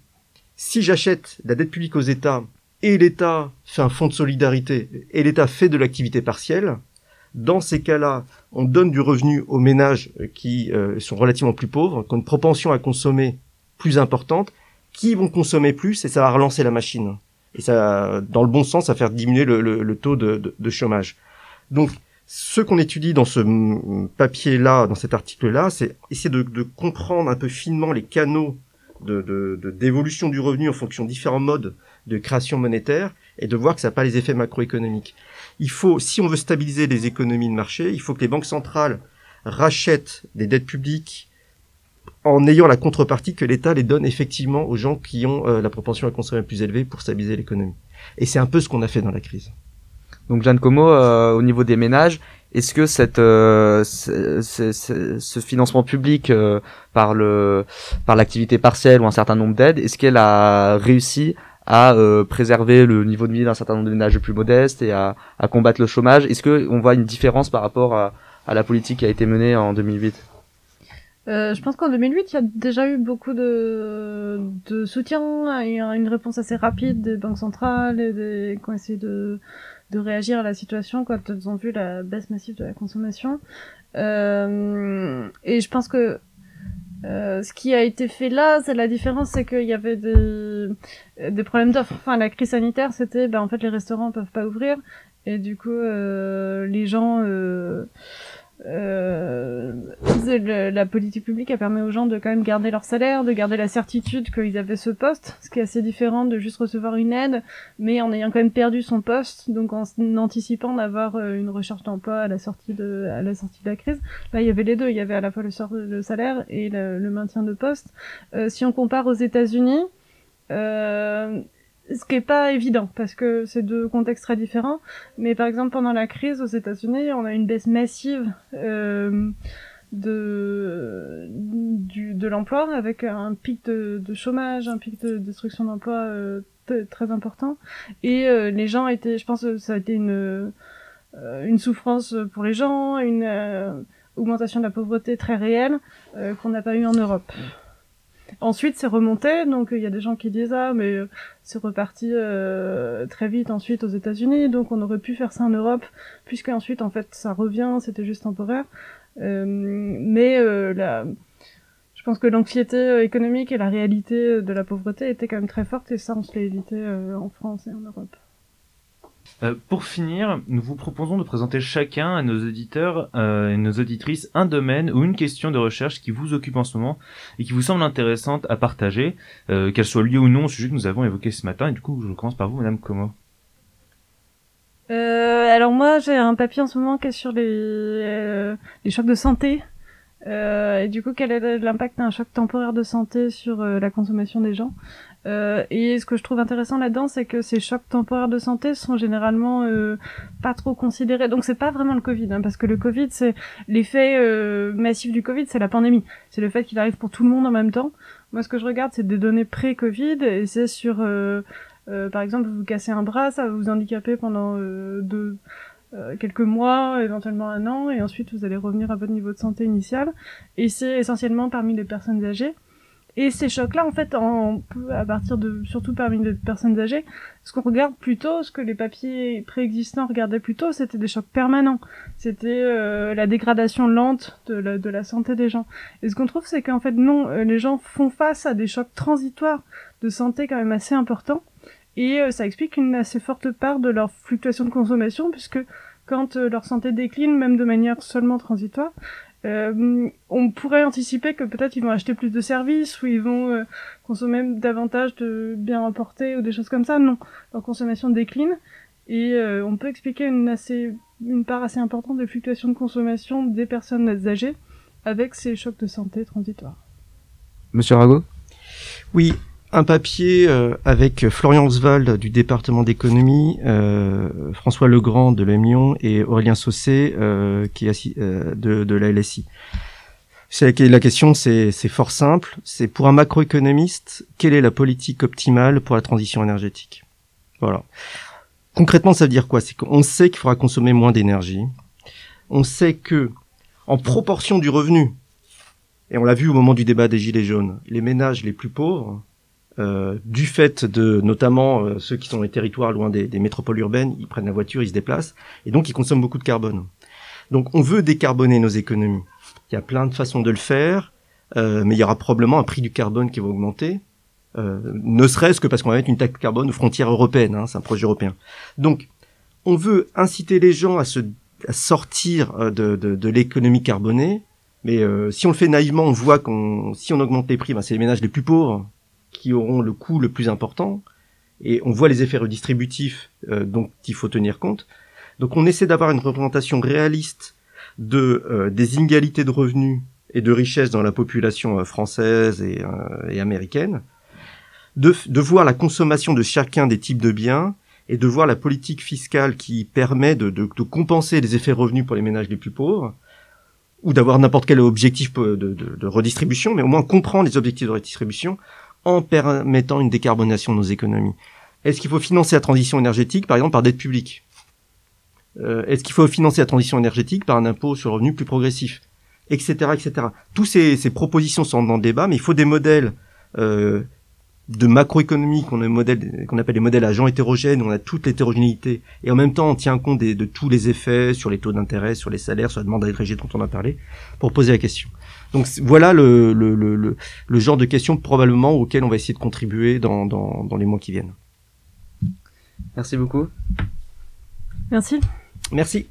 si j'achète la dette publique aux États et l'État fait un fonds de solidarité et l'État fait de l'activité partielle, dans ces cas-là, on donne du revenu aux ménages euh, qui euh, sont relativement plus pauvres, qui ont une propension à consommer plus importante, qui vont consommer plus? Et ça va relancer la machine. Et ça, dans le bon sens, ça faire diminuer le, taux de- de chômage. Donc, ce qu'on étudie dans ce mm, papier-là, dans cet article-là, c'est essayer de, de comprendre un peu finement les canaux de, de- de- d'évolution du revenu en fonction de différents modes de création monétaire et de voir que ça n'a pas les effets macroéconomiques. Il faut, si on veut stabiliser les économies de marché, il faut que les banques centrales rachètent des dettes publiques en ayant la contrepartie que l'État les donne effectivement aux gens qui ont euh, la propension à consommer plus élevée pour stabiliser l'économie. Et c'est un peu ce qu'on a fait dans la crise. Donc Jeanne Como, euh, au niveau des ménages, est-ce que euh, ce, ce- ce- ce financement public euh, par l'activité partielle ou un certain nombre d'aides, est-ce qu'elle a réussi à euh, préserver le niveau de vie d'un certain nombre de ménages plus modestes et à, combattre le chômage? Est-ce que on voit une différence par rapport à, la politique qui a été menée en 2008 Euh, je pense qu'en 2008, il y a déjà eu beaucoup de, de soutien et une réponse assez rapide des banques centrales et des, qui de, de réagir à la situation quand elles ont vu la baisse massive de la consommation. Euh, et je pense que euh, ce qui a été fait là, c'est la différence, c'est qu'il y avait des, des problèmes d'offres. Enfin, la crise sanitaire, c'était, ben, en fait, les restaurants peuvent pas ouvrir, et du coup, euh, les gens, euh, la politique publique a permis aux gens de quand même garder leur salaire, de garder la certitude qu'ils avaient ce poste, ce qui est assez différent de juste recevoir une aide, mais en ayant quand même perdu son poste, donc en anticipant d'avoir euh, une recherche d'emploi à la sortie de à la sortie de la crise. Là, il y avait les deux, il y avait à la fois le, sort- le salaire et le, le maintien de poste. Euh, si on compare aux États-Unis, euh, ce qui est pas évident parce que c'est deux contextes très différents. Mais par exemple, pendant la crise aux États-Unis, on a une baisse massive euh, de du, de l'emploi avec un pic de, chômage, un pic de destruction d'emploi euh, très important. Et euh, les gens étaient, je pense, que ça a été une euh, une souffrance pour les gens, une euh, augmentation de la pauvreté très réelle qu'on n'a pas eu en Europe. Ensuite, c'est remonté, donc il y a des gens qui disent ah mais euh, c'est reparti euh, très vite ensuite aux États-Unis, donc on aurait pu faire ça en Europe, puisque ensuite en fait ça revient, c'était juste temporaire. Euh, mais euh, la, je pense que l'anxiété euh, économique et la réalité euh, de la pauvreté étaient quand même très fortes et ça on se l'a évité euh, en France et en Europe. Euh, pour finir, nous vous proposons de présenter chacun à nos auditeurs euh, et nos auditrices un domaine ou une question de recherche qui vous occupe en ce moment et qui vous semble intéressante à partager, euh, qu'elle soit liée ou non au sujet que nous avons évoqué ce matin. Et du coup, je commence par vous, Madame Como. Alors moi j'ai un papier en ce moment qui est sur les, les chocs de santé. Et du coup, quel est l'impact d'un choc temporaire de santé sur la consommation des gens? Euh, et ce que je trouve intéressant là-dedans, c'est que ces chocs temporaires de santé sont généralement euh, pas trop considérés. Donc c'est pas vraiment le Covid, hein, parce que le Covid, c'est l'effet euh, massif du Covid, c'est la pandémie. C'est le fait qu'il arrive pour tout le monde en même temps. Moi, ce que je regarde, c'est des données pré-Covid, et c'est sur, euh, euh, par exemple, vous cassez un bras, ça va vous handicaper pendant euh, deux, quelques mois, éventuellement un an, et ensuite vous allez revenir à votre niveau de santé initial. Et c'est essentiellement parmi les personnes âgées. Et ces chocs-là, en fait, en, à partir de, surtout parmi les personnes âgées, ce qu'on regarde plutôt, ce que les papiers préexistants regardaient plutôt, c'était des chocs permanents. C'était euh, la dégradation lente de la, de la santé des gens. Et ce qu'on trouve, c'est qu'en fait, non, euh, les gens font face à des chocs transitoires de santé quand même assez importants. Et euh, ça explique une assez forte part de leur fluctuation de consommation, puisque quand euh, leur santé décline, même de manière seulement transitoire, euh, on pourrait anticiper que peut-être ils vont acheter plus de services ou ils vont euh, consommer davantage de biens importés ou des choses comme ça. Non, leur consommation décline et euh, on peut expliquer une assez une part assez importante de fluctuation de consommation des personnes âgées avec ces chocs de santé transitoires. Monsieur Rago? Oui, un papier euh, avec Florian Oswald du département d'économie, euh, François Legrand de l'EM et Aurélien Saucé euh, qui est de, de la LSI. La question, c'est fort simple. C'est pour un macroéconomiste, quelle est la politique optimale pour la transition énergétique? Voilà. Concrètement, ça veut dire quoi? C'est qu'on sait qu'il faudra consommer moins d'énergie. On sait que, en proportion du revenu, et on l'a vu au moment du débat des gilets jaunes, les ménages les plus pauvres euh, du fait de notamment euh, ceux qui sont les territoires loin des, des, métropoles urbaines, ils prennent la voiture, ils se déplacent, et donc ils consomment beaucoup de carbone. Donc on veut décarboner nos économies. Il y a plein de façons de le faire, euh, mais il y aura probablement un prix du carbone qui va augmenter, euh, ne serait-ce que parce qu'on va mettre une taxe carbone aux frontières européennes, hein, c'est un projet européen. Donc on veut inciter les gens à se à sortir euh, de, de, de l'économie carbonée, mais si on le fait naïvement, on voit qu'on si on augmente les prix, ben, c'est les ménages les plus pauvres qui auront le coût le plus important, et on voit les effets redistributifs euh, dont il faut tenir compte. Donc on essaie d'avoir une représentation réaliste de euh, des inégalités de revenus et de richesses dans la population euh, française et, américaine, de, de voir la consommation de chacun des types de biens et de voir la politique fiscale qui permet de, de, compenser les effets revenus pour les ménages les plus pauvres, ou d'avoir n'importe quel objectif de redistribution, mais au moins comprendre les objectifs de redistribution en permettant une décarbonation de nos économies. Est-ce qu'il faut financer la transition énergétique, par exemple, par dette publique? Euh, Est-ce qu'il faut financer la transition énergétique par un impôt sur le revenu plus progressif? Etc. etc. Tous ces, propositions sont dans le débat, mais il faut des modèles euh, de macroéconomie qu'on qu'on appelle les modèles agents hétérogènes, où on a toute l'hétérogénéité, et en même temps on tient compte de tous les effets sur les taux d'intérêt, sur les salaires, sur la demande agrégée dont on a parlé, pour poser la question. Donc voilà le, le, le, le, le genre de questions probablement auxquelles on va essayer de contribuer dans, dans, dans les mois qui viennent. Merci beaucoup. Merci. Merci.